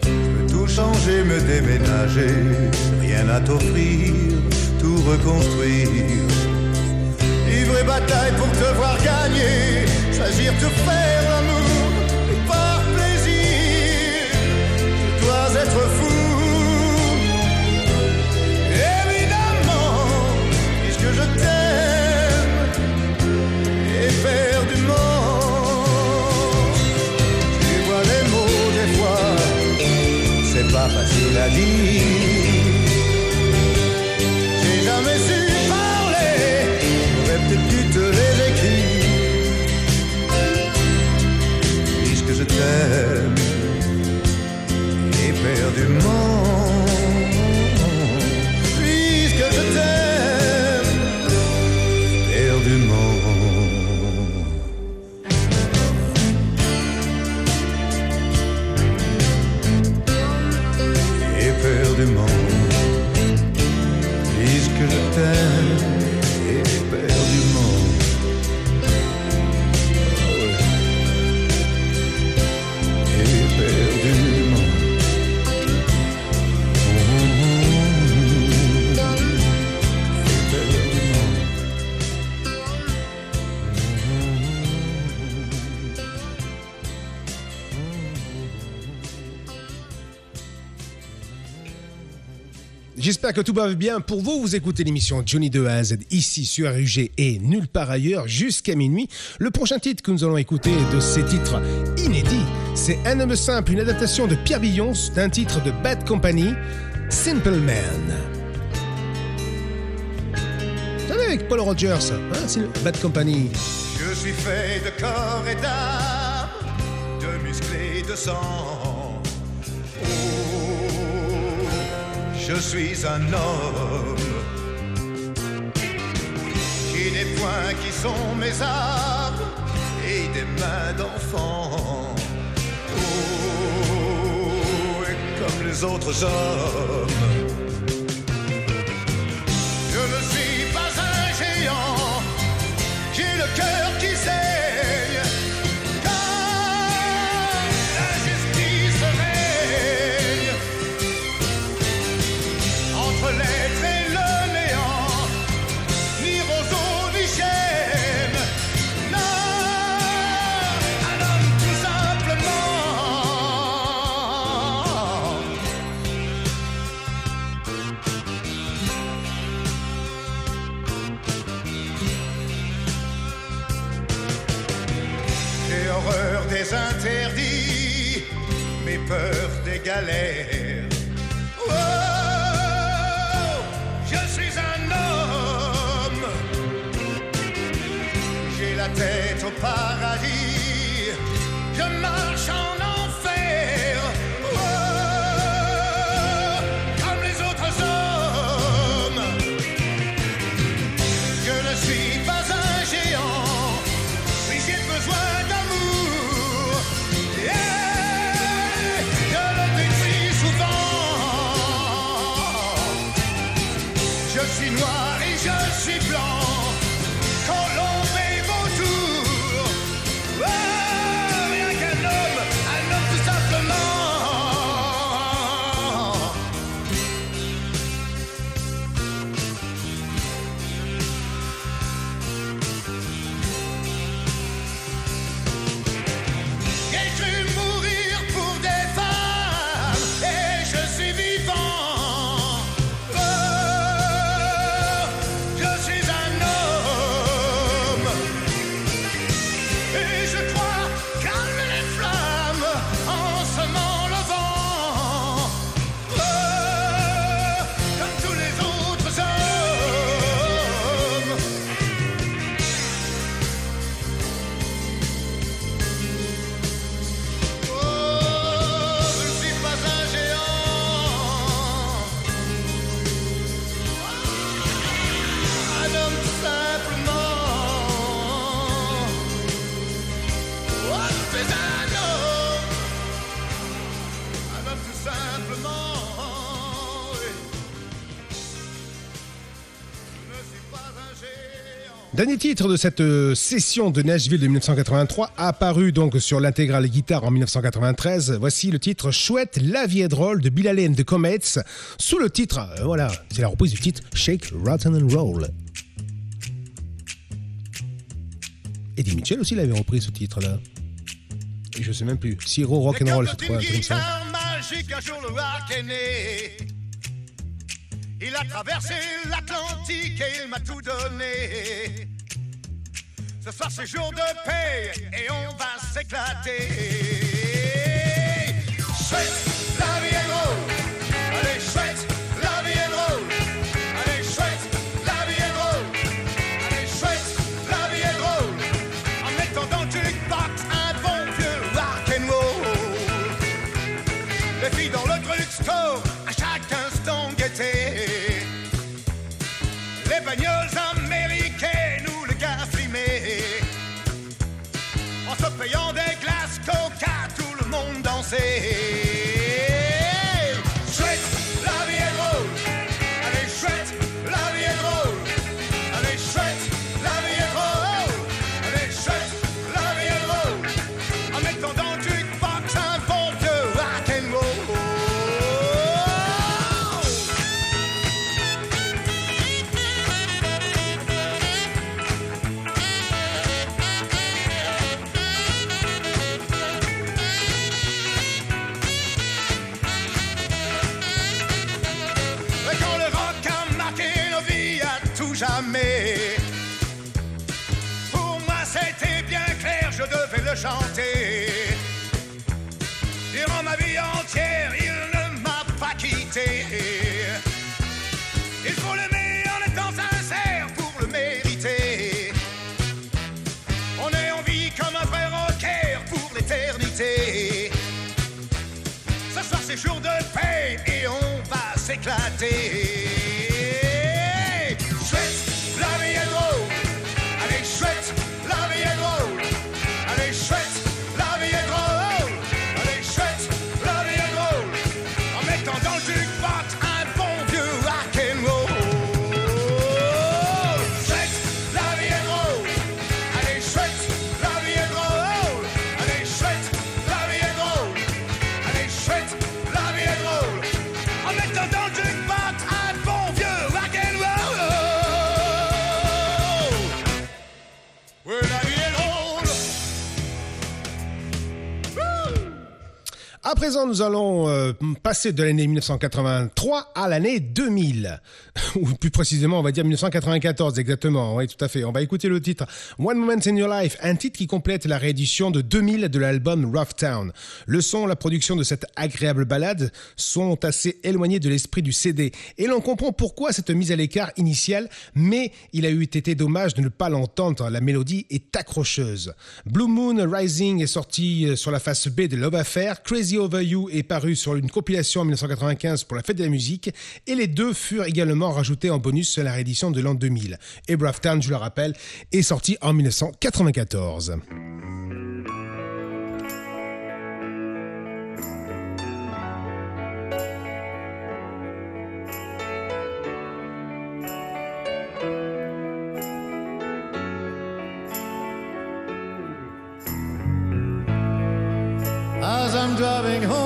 Je peux tout changer, me déménager, rien à t'offrir, tout reconstruire. Livrer bataille pour te voir gagner, choisir te faire l'amour par plaisir. Je dois être fou facile à dire. J'ai jamais su parler, j'aurais peut-être dû te les écrire. Puisque je t'aime éperdument. J'espère que tout va bien pour vous. Vous écoutez l'émission Johnny 2 à Z ici sur RUG et nulle part ailleurs jusqu'à minuit. Le prochain titre que nous allons écouter de ces titres inédits, c'est Un homme simple, une adaptation de Pierre Billon d'un titre de Bad Company, Simple Man. Avec Paul Rogers, hein, c'est Bad Company. Je suis fait de corps et d'âme, de muscles et de sang. Je suis un homme. J'ai des poings qui sont mes armes et des mains d'enfant. Oh, et comme les autres hommes, alegre. Dernier titre de cette euh, session de Nashville de 1983, apparu donc sur l'intégrale guitare en 1993. Voici le titre Chouette, la vie est drôle de Bill Allen de Comets, sous le titre, euh, voilà, c'est la reprise du titre Shake, Rotten and Roll. Eddie Mitchell aussi l'avait repris ce titre-là. Et je sais même plus. Siro Rock and Roll, je crois, comme ça. Magique, un jour le rock est né. Il a traversé l'Atlantique et il m'a tout donné. Ce soir c'est jour de paix et on va s'éclater. La vie bagnoles américaines ou le gars fumé. En se payant des glaces coca, tout le monde dansait. S'éclater. Nous allons euh, passer de l'année 1983 à l'année 2000. Ou plus précisément, on va dire 1994 exactement. Oui, tout à fait. On va écouter le titre One Moment in Your Life, un titre qui complète la réédition de 2000 de l'album Rough Town. Le son, la production de cette agréable ballade sont assez éloignés de l'esprit du CD. Et l'on comprend pourquoi cette mise à l'écart initiale, mais il a eu été dommage de ne pas l'entendre. La mélodie est accrocheuse. Blue Moon Rising est sorti euh, sur la face B de Love Affair. Crazy Over You est paru sur une compilation en 1995 pour la fête de la musique. Et les deux furent également rajoutés en bonus la réédition de l'an 2000. Et Rough Town, je le rappelle, est sorti en 1994. as I'm driving home.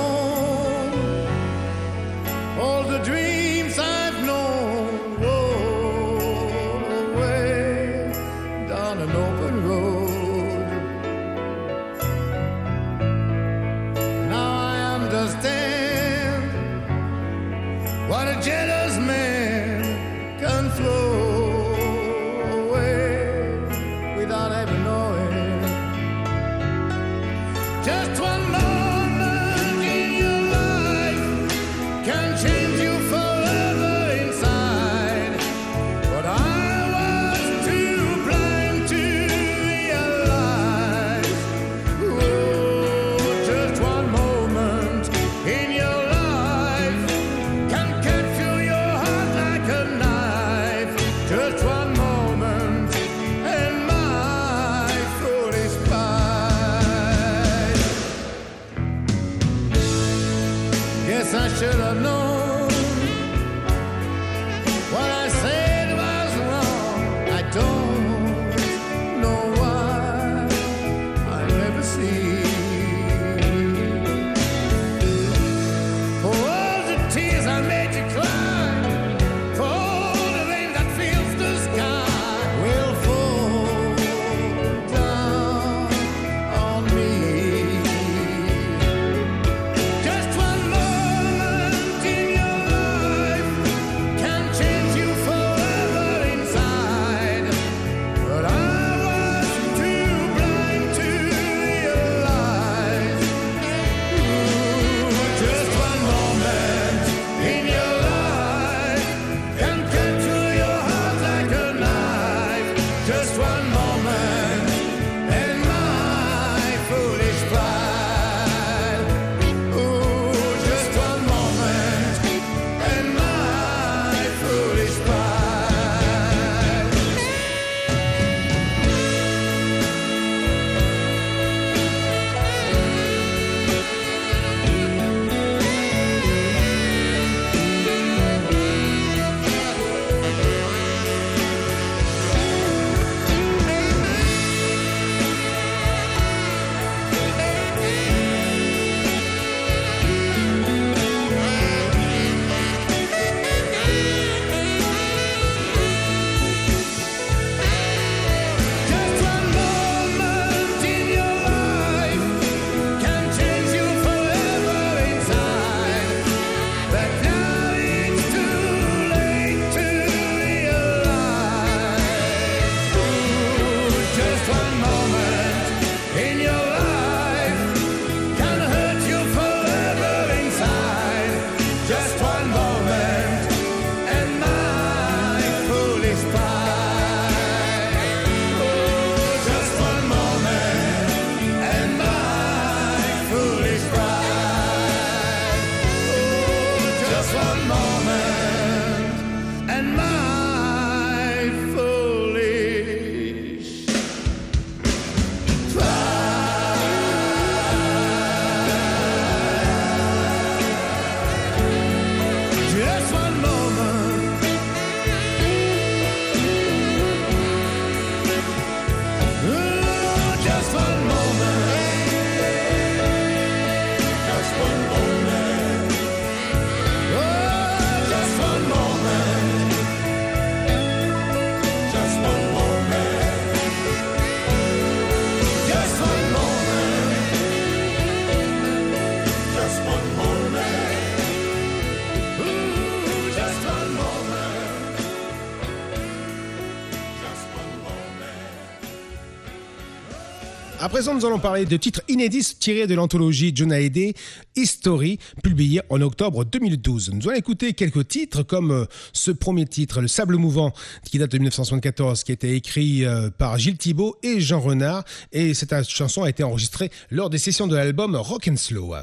À présent, nous allons parler de titres inédits tirés de l'anthologie John Hallyday History, publiée en octobre 2012. Nous allons écouter quelques titres comme euh, ce premier titre, Le Sable Mouvant, qui date de 1974, qui a été écrit euh, par Gilles Thibault et Jean Renard. Et cette chanson a été enregistrée lors des sessions de l'album Rock and Slow.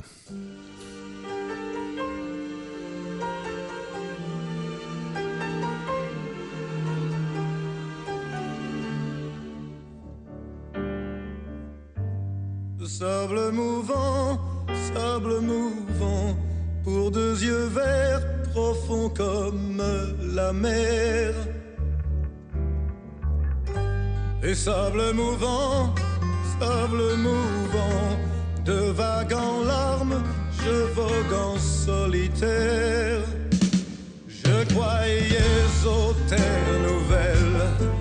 Sable mouvant, sable mouvant, pour deux yeux verts profonds comme la mer. Et sable mouvant, sable mouvant, de vagues en larmes, je vogue en solitaire. Je croyais aux terres nouvelles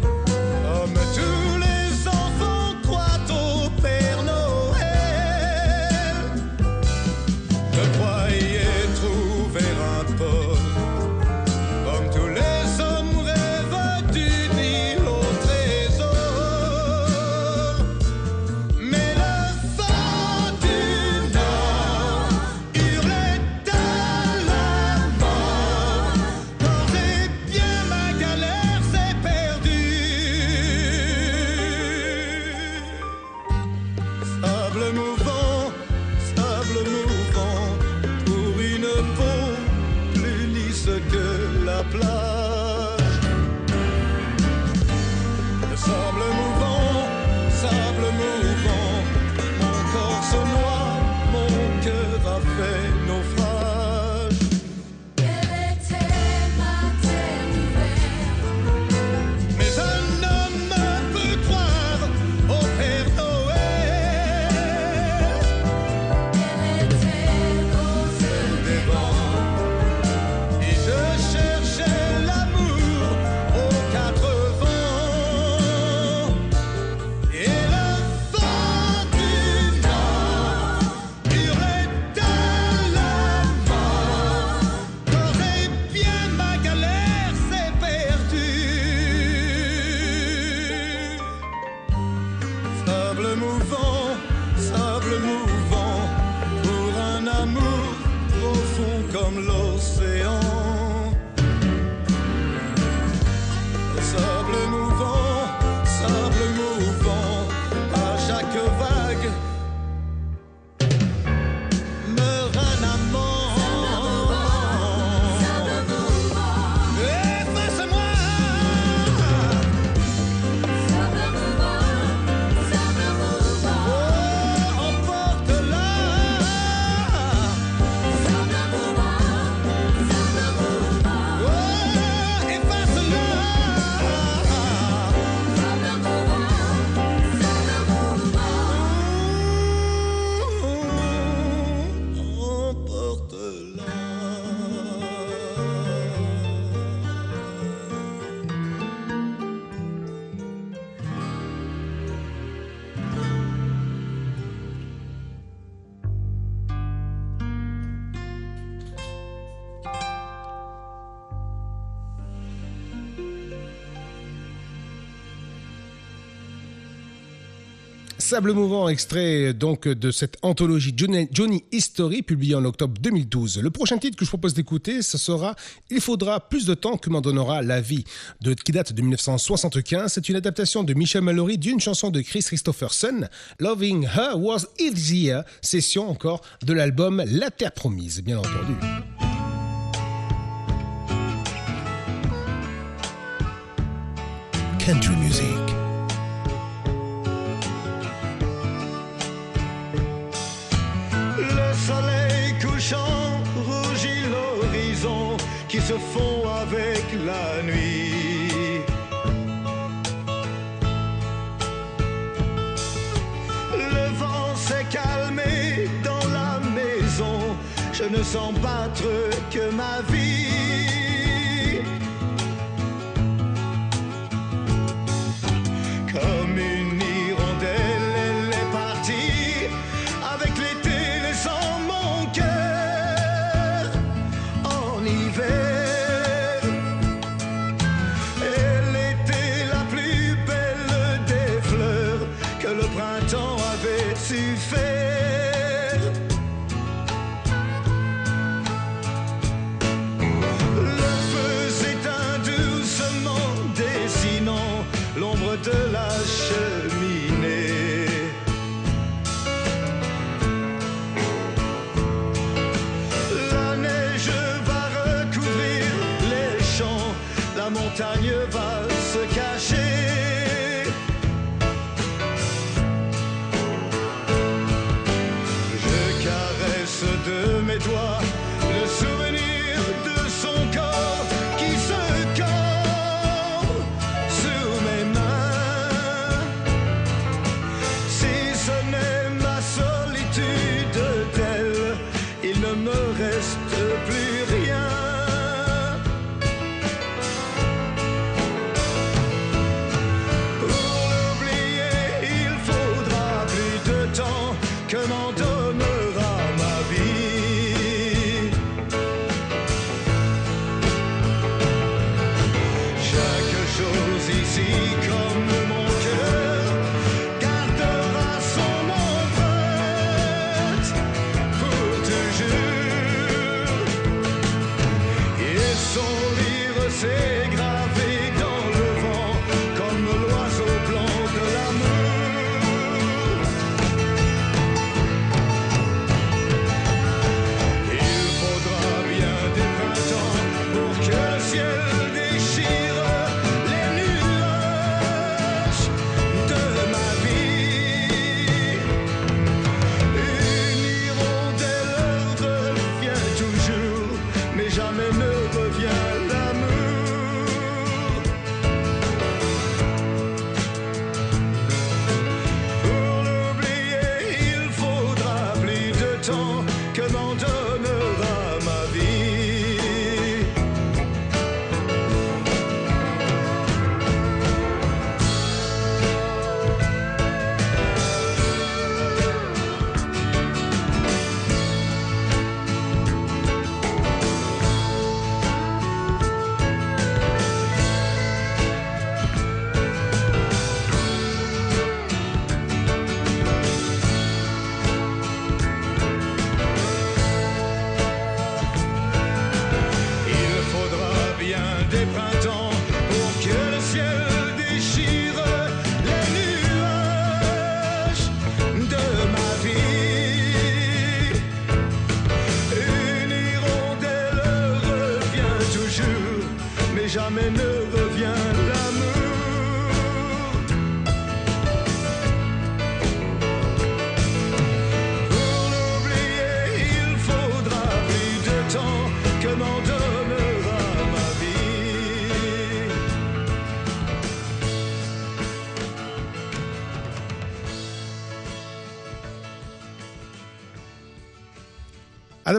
Sable mouvant, extrait donc de cette anthologie Johnny, History publiée en octobre 2012. Le prochain titre que je propose d'écouter, ce sera Il faudra plus de temps que m'en donnera la vie, de, qui date de 1975. C'est une adaptation de Michel Mallory d'une chanson de Chris Christopherson, Loving Her Was Easier, session encore de l'album La Terre Promise, bien entendu. Country Music. Se font avec la nuit. Le vent s'est calmé dans la maison, je ne sens battre que ma vie.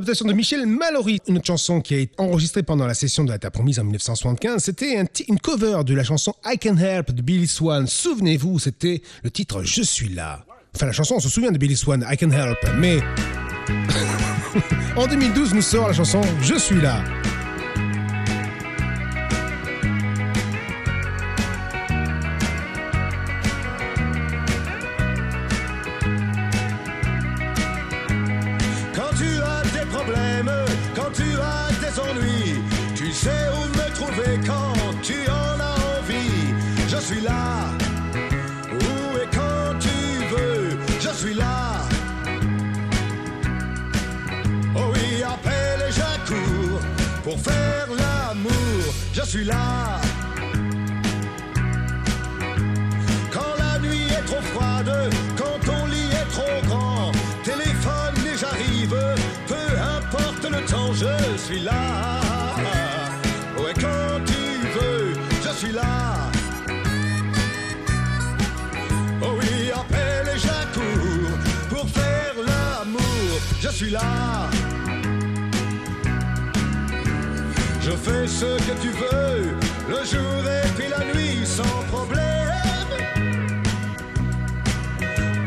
De Michel Mallory, une chanson qui a été enregistrée pendant la session de la Terre Promise en 1975. C'était une cover de la chanson I Can Help de Billy Swan. Souvenez-vous, c'était le titre Je suis là. Enfin, la chanson, on se souvient de Billy Swan, I Can Help, mais en 2012 nous sort la chanson Je suis là. Suis là. Je fais ce que tu veux, le jour et puis la nuit sans problème.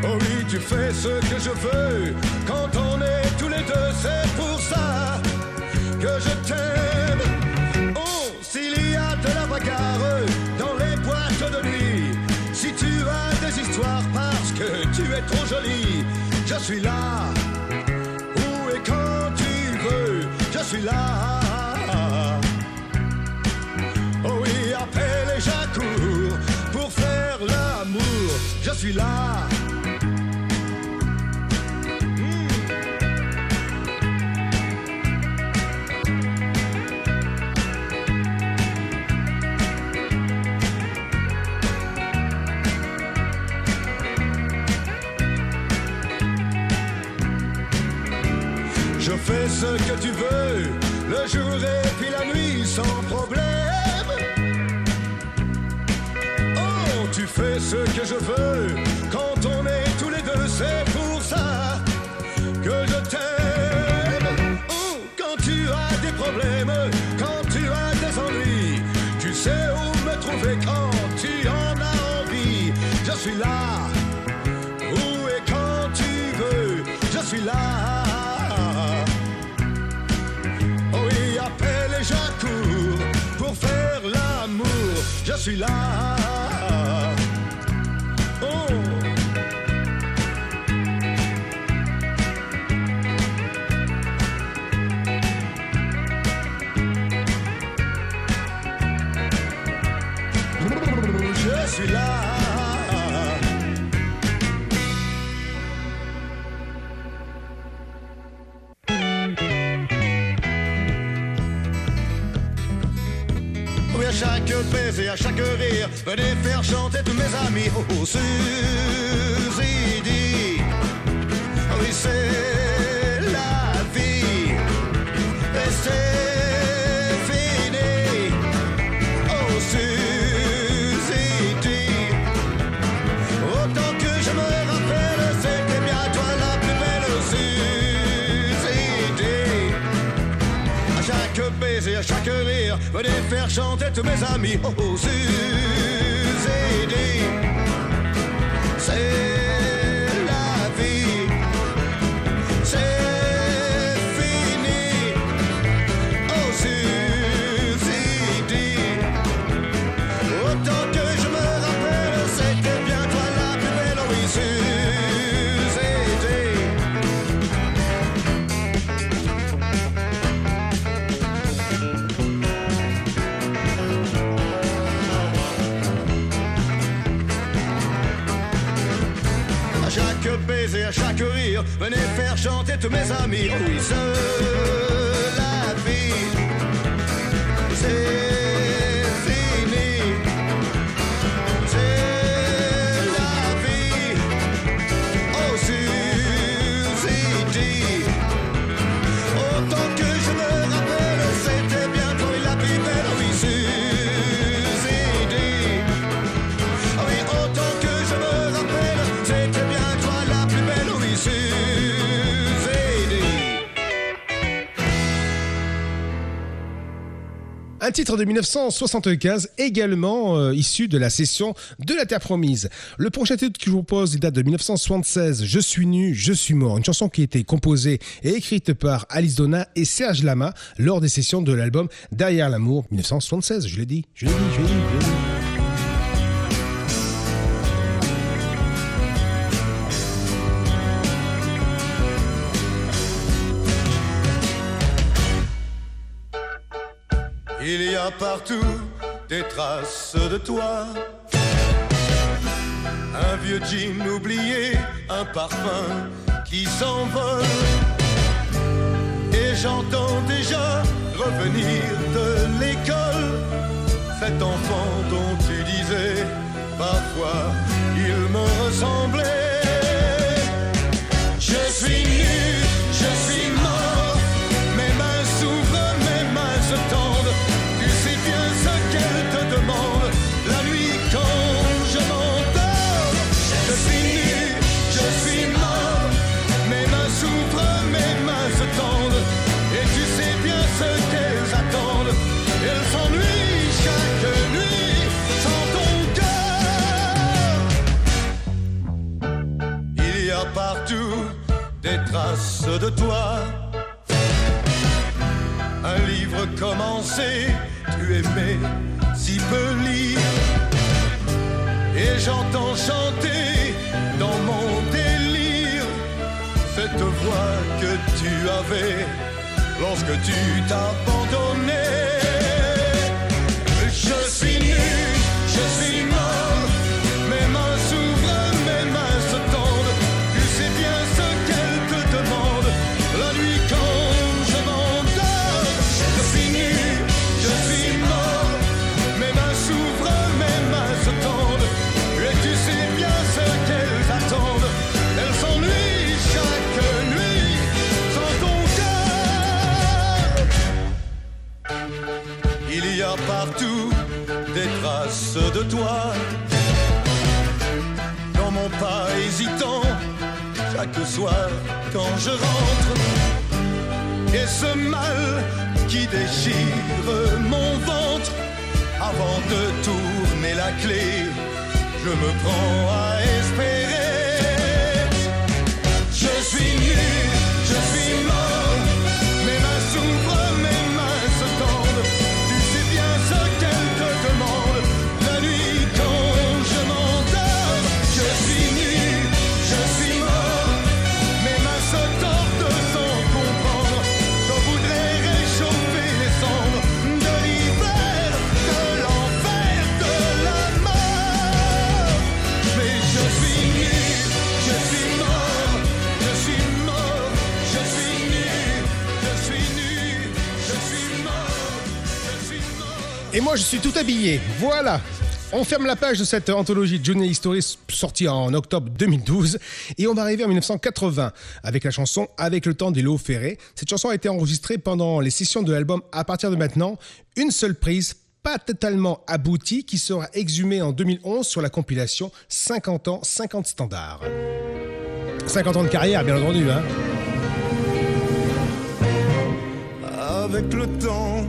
Oh oui, tu fais ce que je veux quand on est tous les deux, c'est pour ça que je t'aime. Oh, s'il y a de la bagarre dans les boîtes de nuit, si tu as des histoires parce que tu es trop jolie, je suis là. Suis là. Oh oui, appelle et j'accours pour faire l'amour, je suis là. Je fais ce que tu veux, le jour et puis la nuit sans problème. Oh, tu fais ce que je veux quand on est tous les deux, c'est pour ça que je t'aime. Oh, quand tu as des problèmes, quand tu as des ennuis, tu sais où me trouver quand tu en as envie. Je suis là, où et quand tu veux, je suis là. J'accours pour faire l'amour, je suis là. Baiser, à chaque rire, venez faire chanter tous mes amis. Oh, oh, dit, oui, c'est venez faire chanter tous mes amis. Oh, oh, Suzy, venez faire chanter tous mes amis. Oui, Un titre de 1975, également euh, issu de la session de la Terre Promise. Le prochain titre que je vous pose, il date de 1976, Je suis nu, je suis mort. Une chanson qui a été composée et écrite par Alice Donna et Serge Lama lors des sessions de l'album Derrière l'amour 1976. Je l'ai dit, je l'ai dit, je l'ai dit, je l'ai dit. Partout des traces de toi. Un vieux jean oublié, un parfum qui s'envole. Et j'entends déjà revenir de l'école cet enfant dont tu disais parfois il me ressemblait. Toi. Un livre commencé, tu aimais si peu lire. Et j'entends chanter dans mon délire cette voix que tu avais lorsque tu t'abandonnais. De toi. Dans mon pas hésitant, chaque soir quand je rentre, et ce mal qui déchire mon ventre, avant de tourner la clé, je me prends à espérer. Je suis nu. Et moi, je suis tout habillé. Voilà. On ferme la page de cette anthologie Johnny History sortie en octobre 2012 et on va arriver en 1980 avec la chanson Avec le temps d'Elo Ferré. Cette chanson a été enregistrée pendant les sessions de l'album À partir de maintenant, une seule prise pas totalement aboutie qui sera exhumée en 2011 sur la compilation 50 ans, 50 standards. 50 ans de carrière, bien entendu. Hein Avec le temps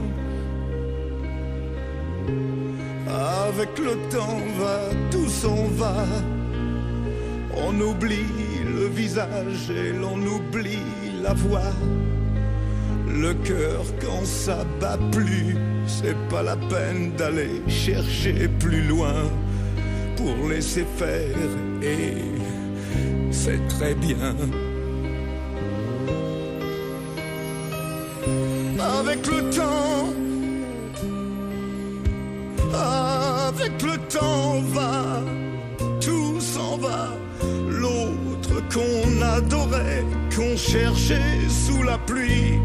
Avec le temps va, tout s'en va. On oublie le visage et l'on oublie la voix. Le cœur quand ça bat plus, c'est pas la peine d'aller chercher plus loin pour laisser faire et c'est très bien. Avec le temps, avec le temps va, tout s'en va. L'autre qu'on adorait, qu'on cherchait sous la pluie,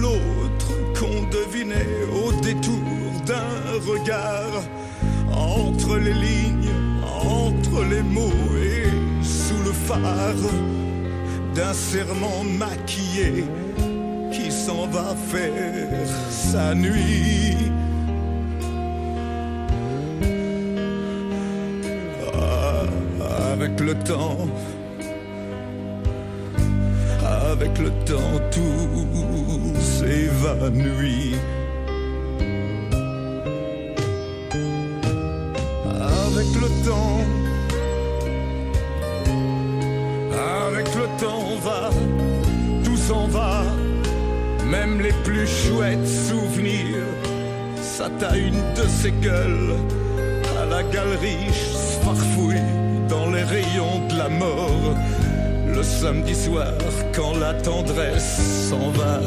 l'autre qu'on devinait au détour d'un regard, entre les lignes, entre les mots et sous le phare d'un serment maquillé qui s'en va faire sa nuit. Le temps, avec le temps, tout s'évanouit. Avec le temps, avec le temps va, tout s'en va, même les plus chouettes souvenirs. Ça t'a une de ces gueules à la galerie, rayons de la mort. Le samedi soir, quand la tendresse s'en va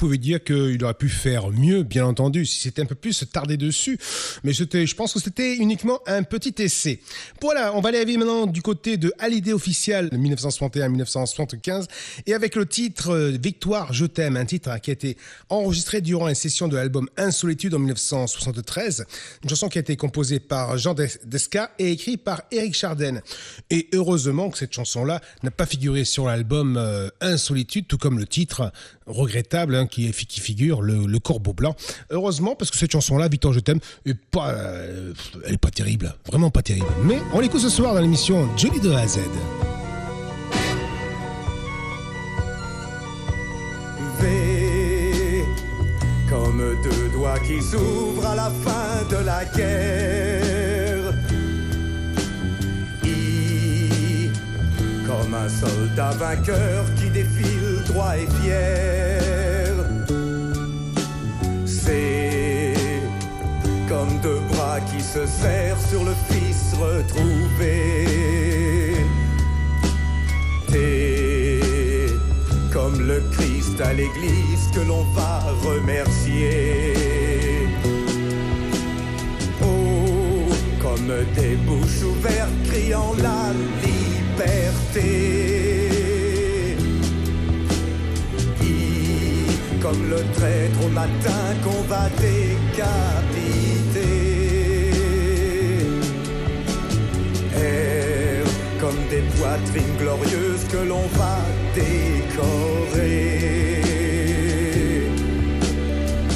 pouvait dire qu'il aurait pu faire mieux, bien entendu, si c'était un peu plus tardé dessus. Mais je pense que c'était uniquement un petit essai. Voilà, on va aller maintenant du côté de Hallyday officiel de 1961-1975 et avec le titre euh, Victoire, je t'aime, un titre qui a été enregistré durant une session de l'album Insolitude en 1973. Une chanson qui a été composée par Jean Des- Desca et écrite par Eric Charden. Et heureusement que cette chanson-là n'a pas figuré sur l'album euh, Insolitude, tout comme le titre regrettable hein, qui, qui figure le, le corbeau blanc. Heureusement parce que cette chanson-là, Victor, je t'aime, est pas, euh, elle est pas terrible, vraiment pas terrible. Mais on l'écoute ce soir dans l'émission Johnny de A à Z. V comme deux doigts qui s'ouvrent à la fin de la guerre. soldat vainqueur qui défile droit et fier. Qui se serrent sur le fils retrouvé. T'es comme le Christ à l'église que l'on va remercier. Oh, comme des bouches ouvertes criant la liberté. I, comme le traître au matin qu'on va décapiter. Comme des poitrines glorieuses que l'on va décorer.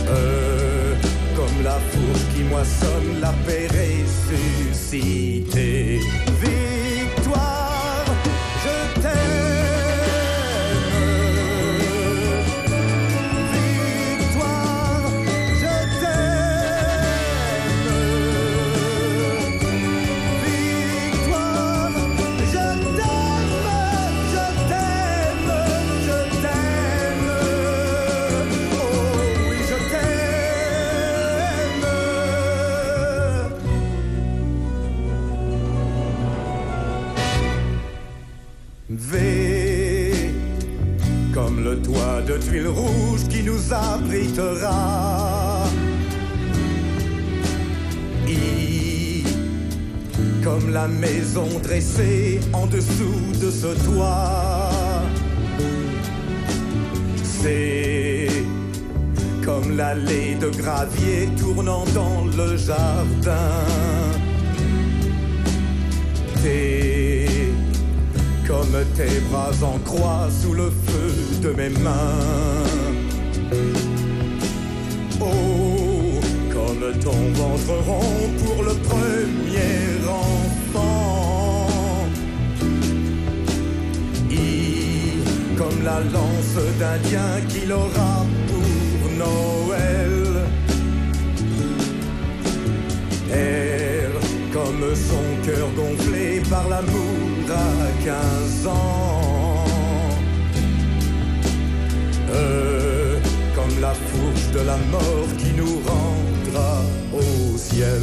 E, comme la fourche qui moissonne la paix ressuscitée. Rouges qui nous abritera. I comme la maison dressée en dessous de ce toit. C'est comme l'allée de gravier tournant dans le jardin. T'es comme tes bras en croix sous le feu mes mains. Oh, comme ton ventre rond pour le premier enfant. I, comme la lance d'Indien qu'il aura pour Noël. R, comme son cœur gonflé par l'amour à 15 ans. Comme la fourche de la mort qui nous rendra au ciel.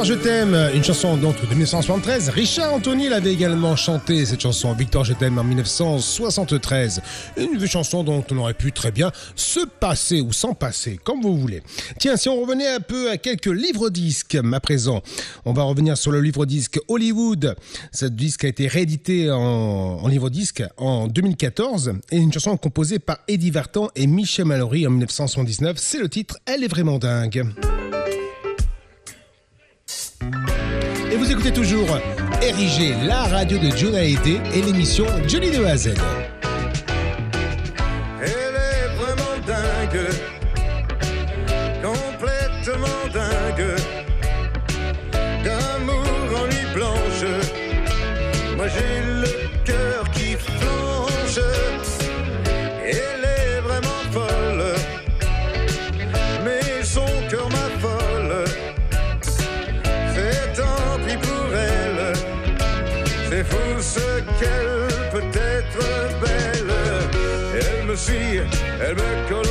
Victoire, je t'aime, une chanson donc de 1973. Richard Anthony l'avait également chanté cette chanson Victoire, je t'aime en 1973. Une chanson dont on aurait pu très bien se passer ou s'en passer, comme vous voulez. Tiens, si on revenait un peu à quelques livres-disques à présent, on va revenir sur le livre-disque Hollywood. Ce disque a été réédité en, en livre-disque en 2014 et une chanson composée par Eddie Vartan et Michel Mallory en 1979. C'est le titre Elle est vraiment dingue. Et vous écoutez toujours Érigé, la radio de John Hallyday et l'émission Johnny de A. Elle me suit,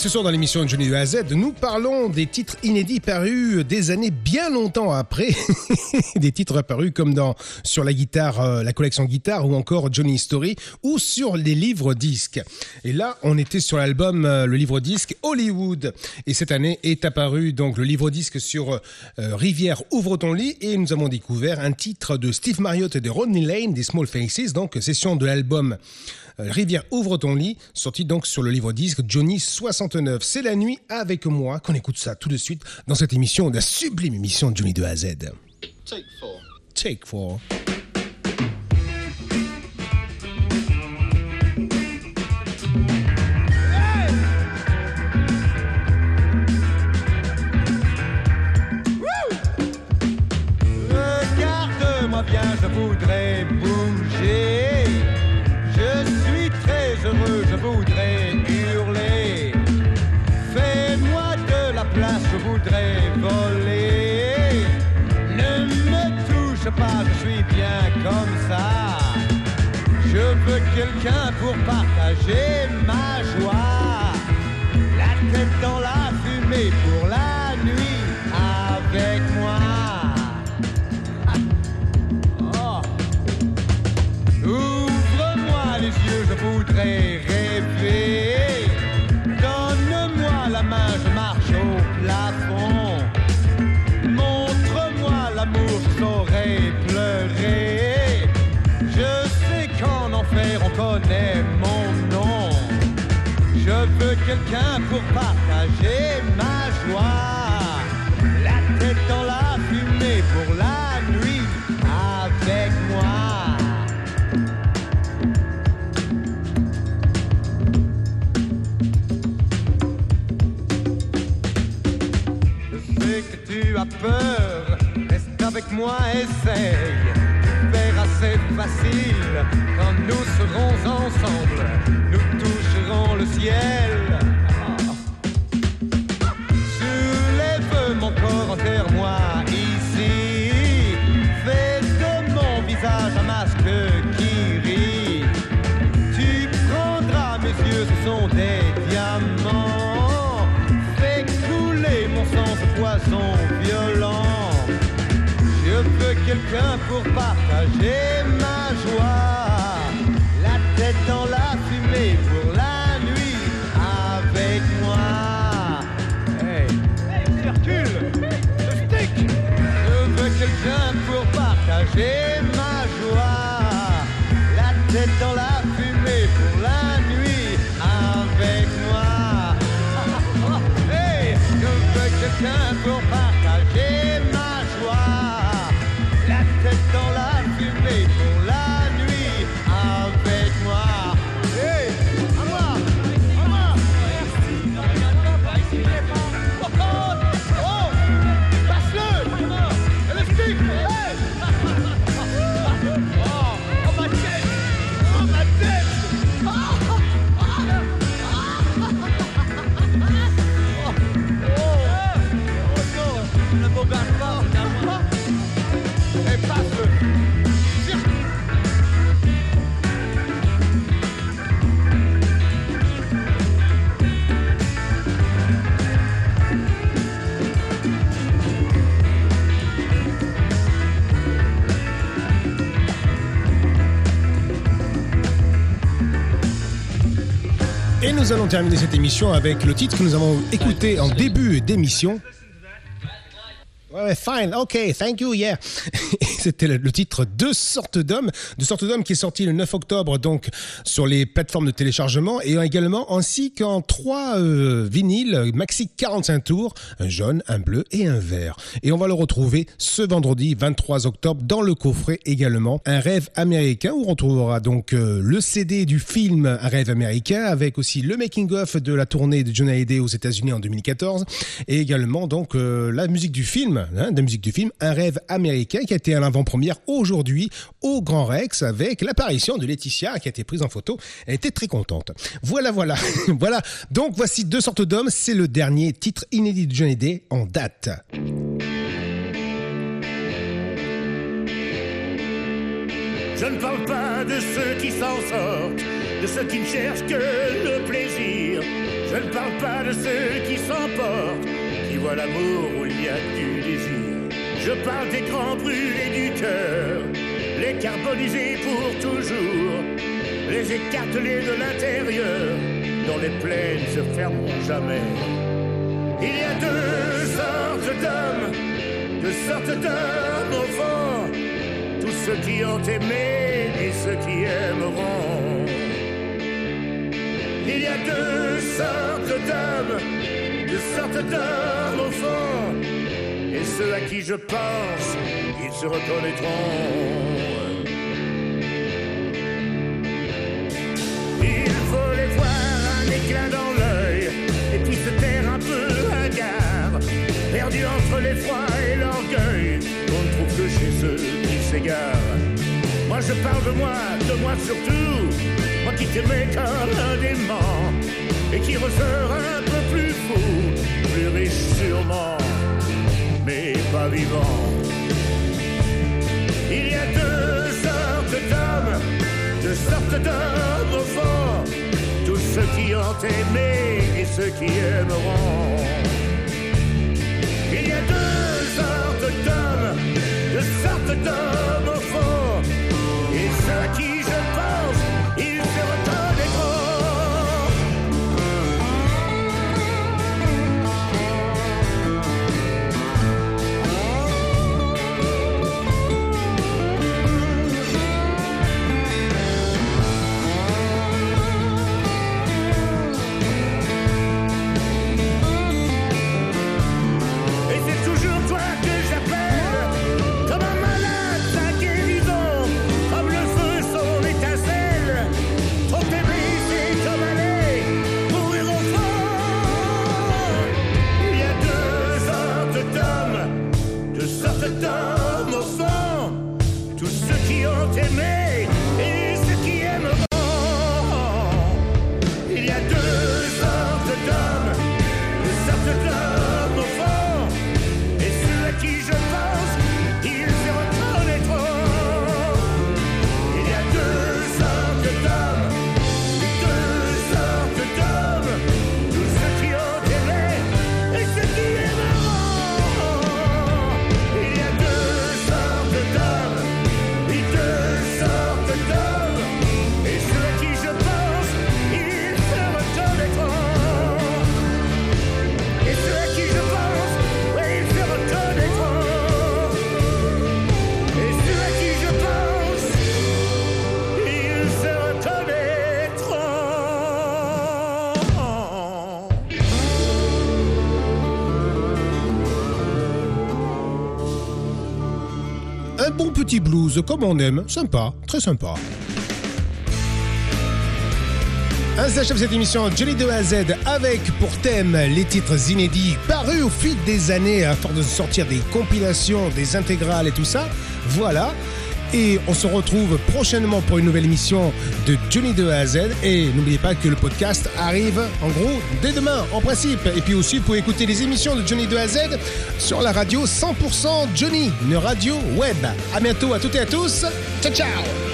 ce soir dans l'émission de A à Z, nous parlons des titres inédits parus des années bien longtemps après. des titres apparus comme dans sur la guitare, euh, la collection guitare ou encore Johnny Story ou sur les livres disques. Et là, on était sur l'album, euh, le livre disque Hollywood. Et cette année est apparu donc le livre disque sur euh, Rivière ouvre ton lit et nous avons découvert un titre de Steve Marriott et de Rodney Lane des Small Faces, donc session de l'album euh, Rivière ouvre ton lit, sorti donc sur le livre disque Johnny 69. C'est la nuit avec moi qu'on écoute ça tout de suite dans cette émission, la sublime émission de Johnny de A à Z. Take four. Take four. Voudrais bouger. Je suis très heureux, je voudrais hurler. Fais-moi de la place, je voudrais voler. Ne me touche pas, je suis bien comme ça. Je veux quelqu'un pour partager moi, essaye. Tu verras, c'est facile, quand nous serons ensemble, nous toucherons le ciel. Pour partager nous allons terminer cette émission avec le titre que nous avons écouté en début d'émission. Ouais, fine, ok, thank you, yeah. C'était le, titre Deux sortes d'hommes, Deux sortes d'hommes qui est sorti le 9 octobre donc sur les plateformes de téléchargement et également ainsi qu'en trois euh, vinyles maxi 45 tours, un jaune, un bleu et un vert. Et on va le retrouver ce vendredi 23 octobre dans le coffret également Un rêve américain où on retrouvera donc euh, le CD du film Un rêve américain avec aussi le making of de la tournée de John Hallyday aux États-Unis en 2014 et également donc euh, la musique du film hein, la musique du film Un rêve américain qui a été à l'avant-première aujourd'hui au Grand Rex avec l'apparition de Laetitia qui a été prise en photo. Elle était très contente. Voilà, voilà, voilà. Donc voici deux sortes d'hommes. C'est le dernier titre inédit de Johnny Day en date. Je ne parle pas de ceux qui s'en sortent, de ceux qui ne cherchent que le plaisir. Je ne parle pas de ceux qui s'emportent, qui voient l'amour où il y a du. Je parle des grands brûlés du cœur, les carbonisés pour toujours, les écartelés de l'intérieur, dont les plaines se fermeront jamais. Il y a deux sortes d'hommes, deux sortes d'hommes au fond tous ceux qui ont aimé et ceux qui aimeront. Il y a deux sortes d'hommes, deux sortes d'hommes au fond, ceux à qui je pense, ils se reconnaîtront. Il faut les voir un éclat dans l'œil, et puis se taire un peu hagard, perdu entre l'effroi et l'orgueil, on ne trouve que chez eux qui s'égarent. Moi je parle de moi, de moi surtout, moi qui t'aimais comme un dément, et qui ressort un peu plus fou, plus riche sûrement, vivant. Il y a deux sortes d'hommes, deux sortes d'hommes au fond, tous ceux qui ont aimé et ceux qui aimeront. Il y a deux sortes d'hommes, deux sortes d'hommes petit blues comme on aime, sympa, très sympa. Ainsi cette émission de A à Z avec pour thème les titres inédits parus au fil des années force de sortir des compilations, des intégrales et tout ça. Voilà. Et on se retrouve prochainement pour une nouvelle émission de Johnny de A à Z. Et n'oubliez pas que le podcast arrive en gros dès demain en principe. Et puis aussi vous pouvez écouter les émissions de Johnny de à Z sur la radio 100% Johnny, une radio web. À bientôt à toutes et à tous. Ciao ciao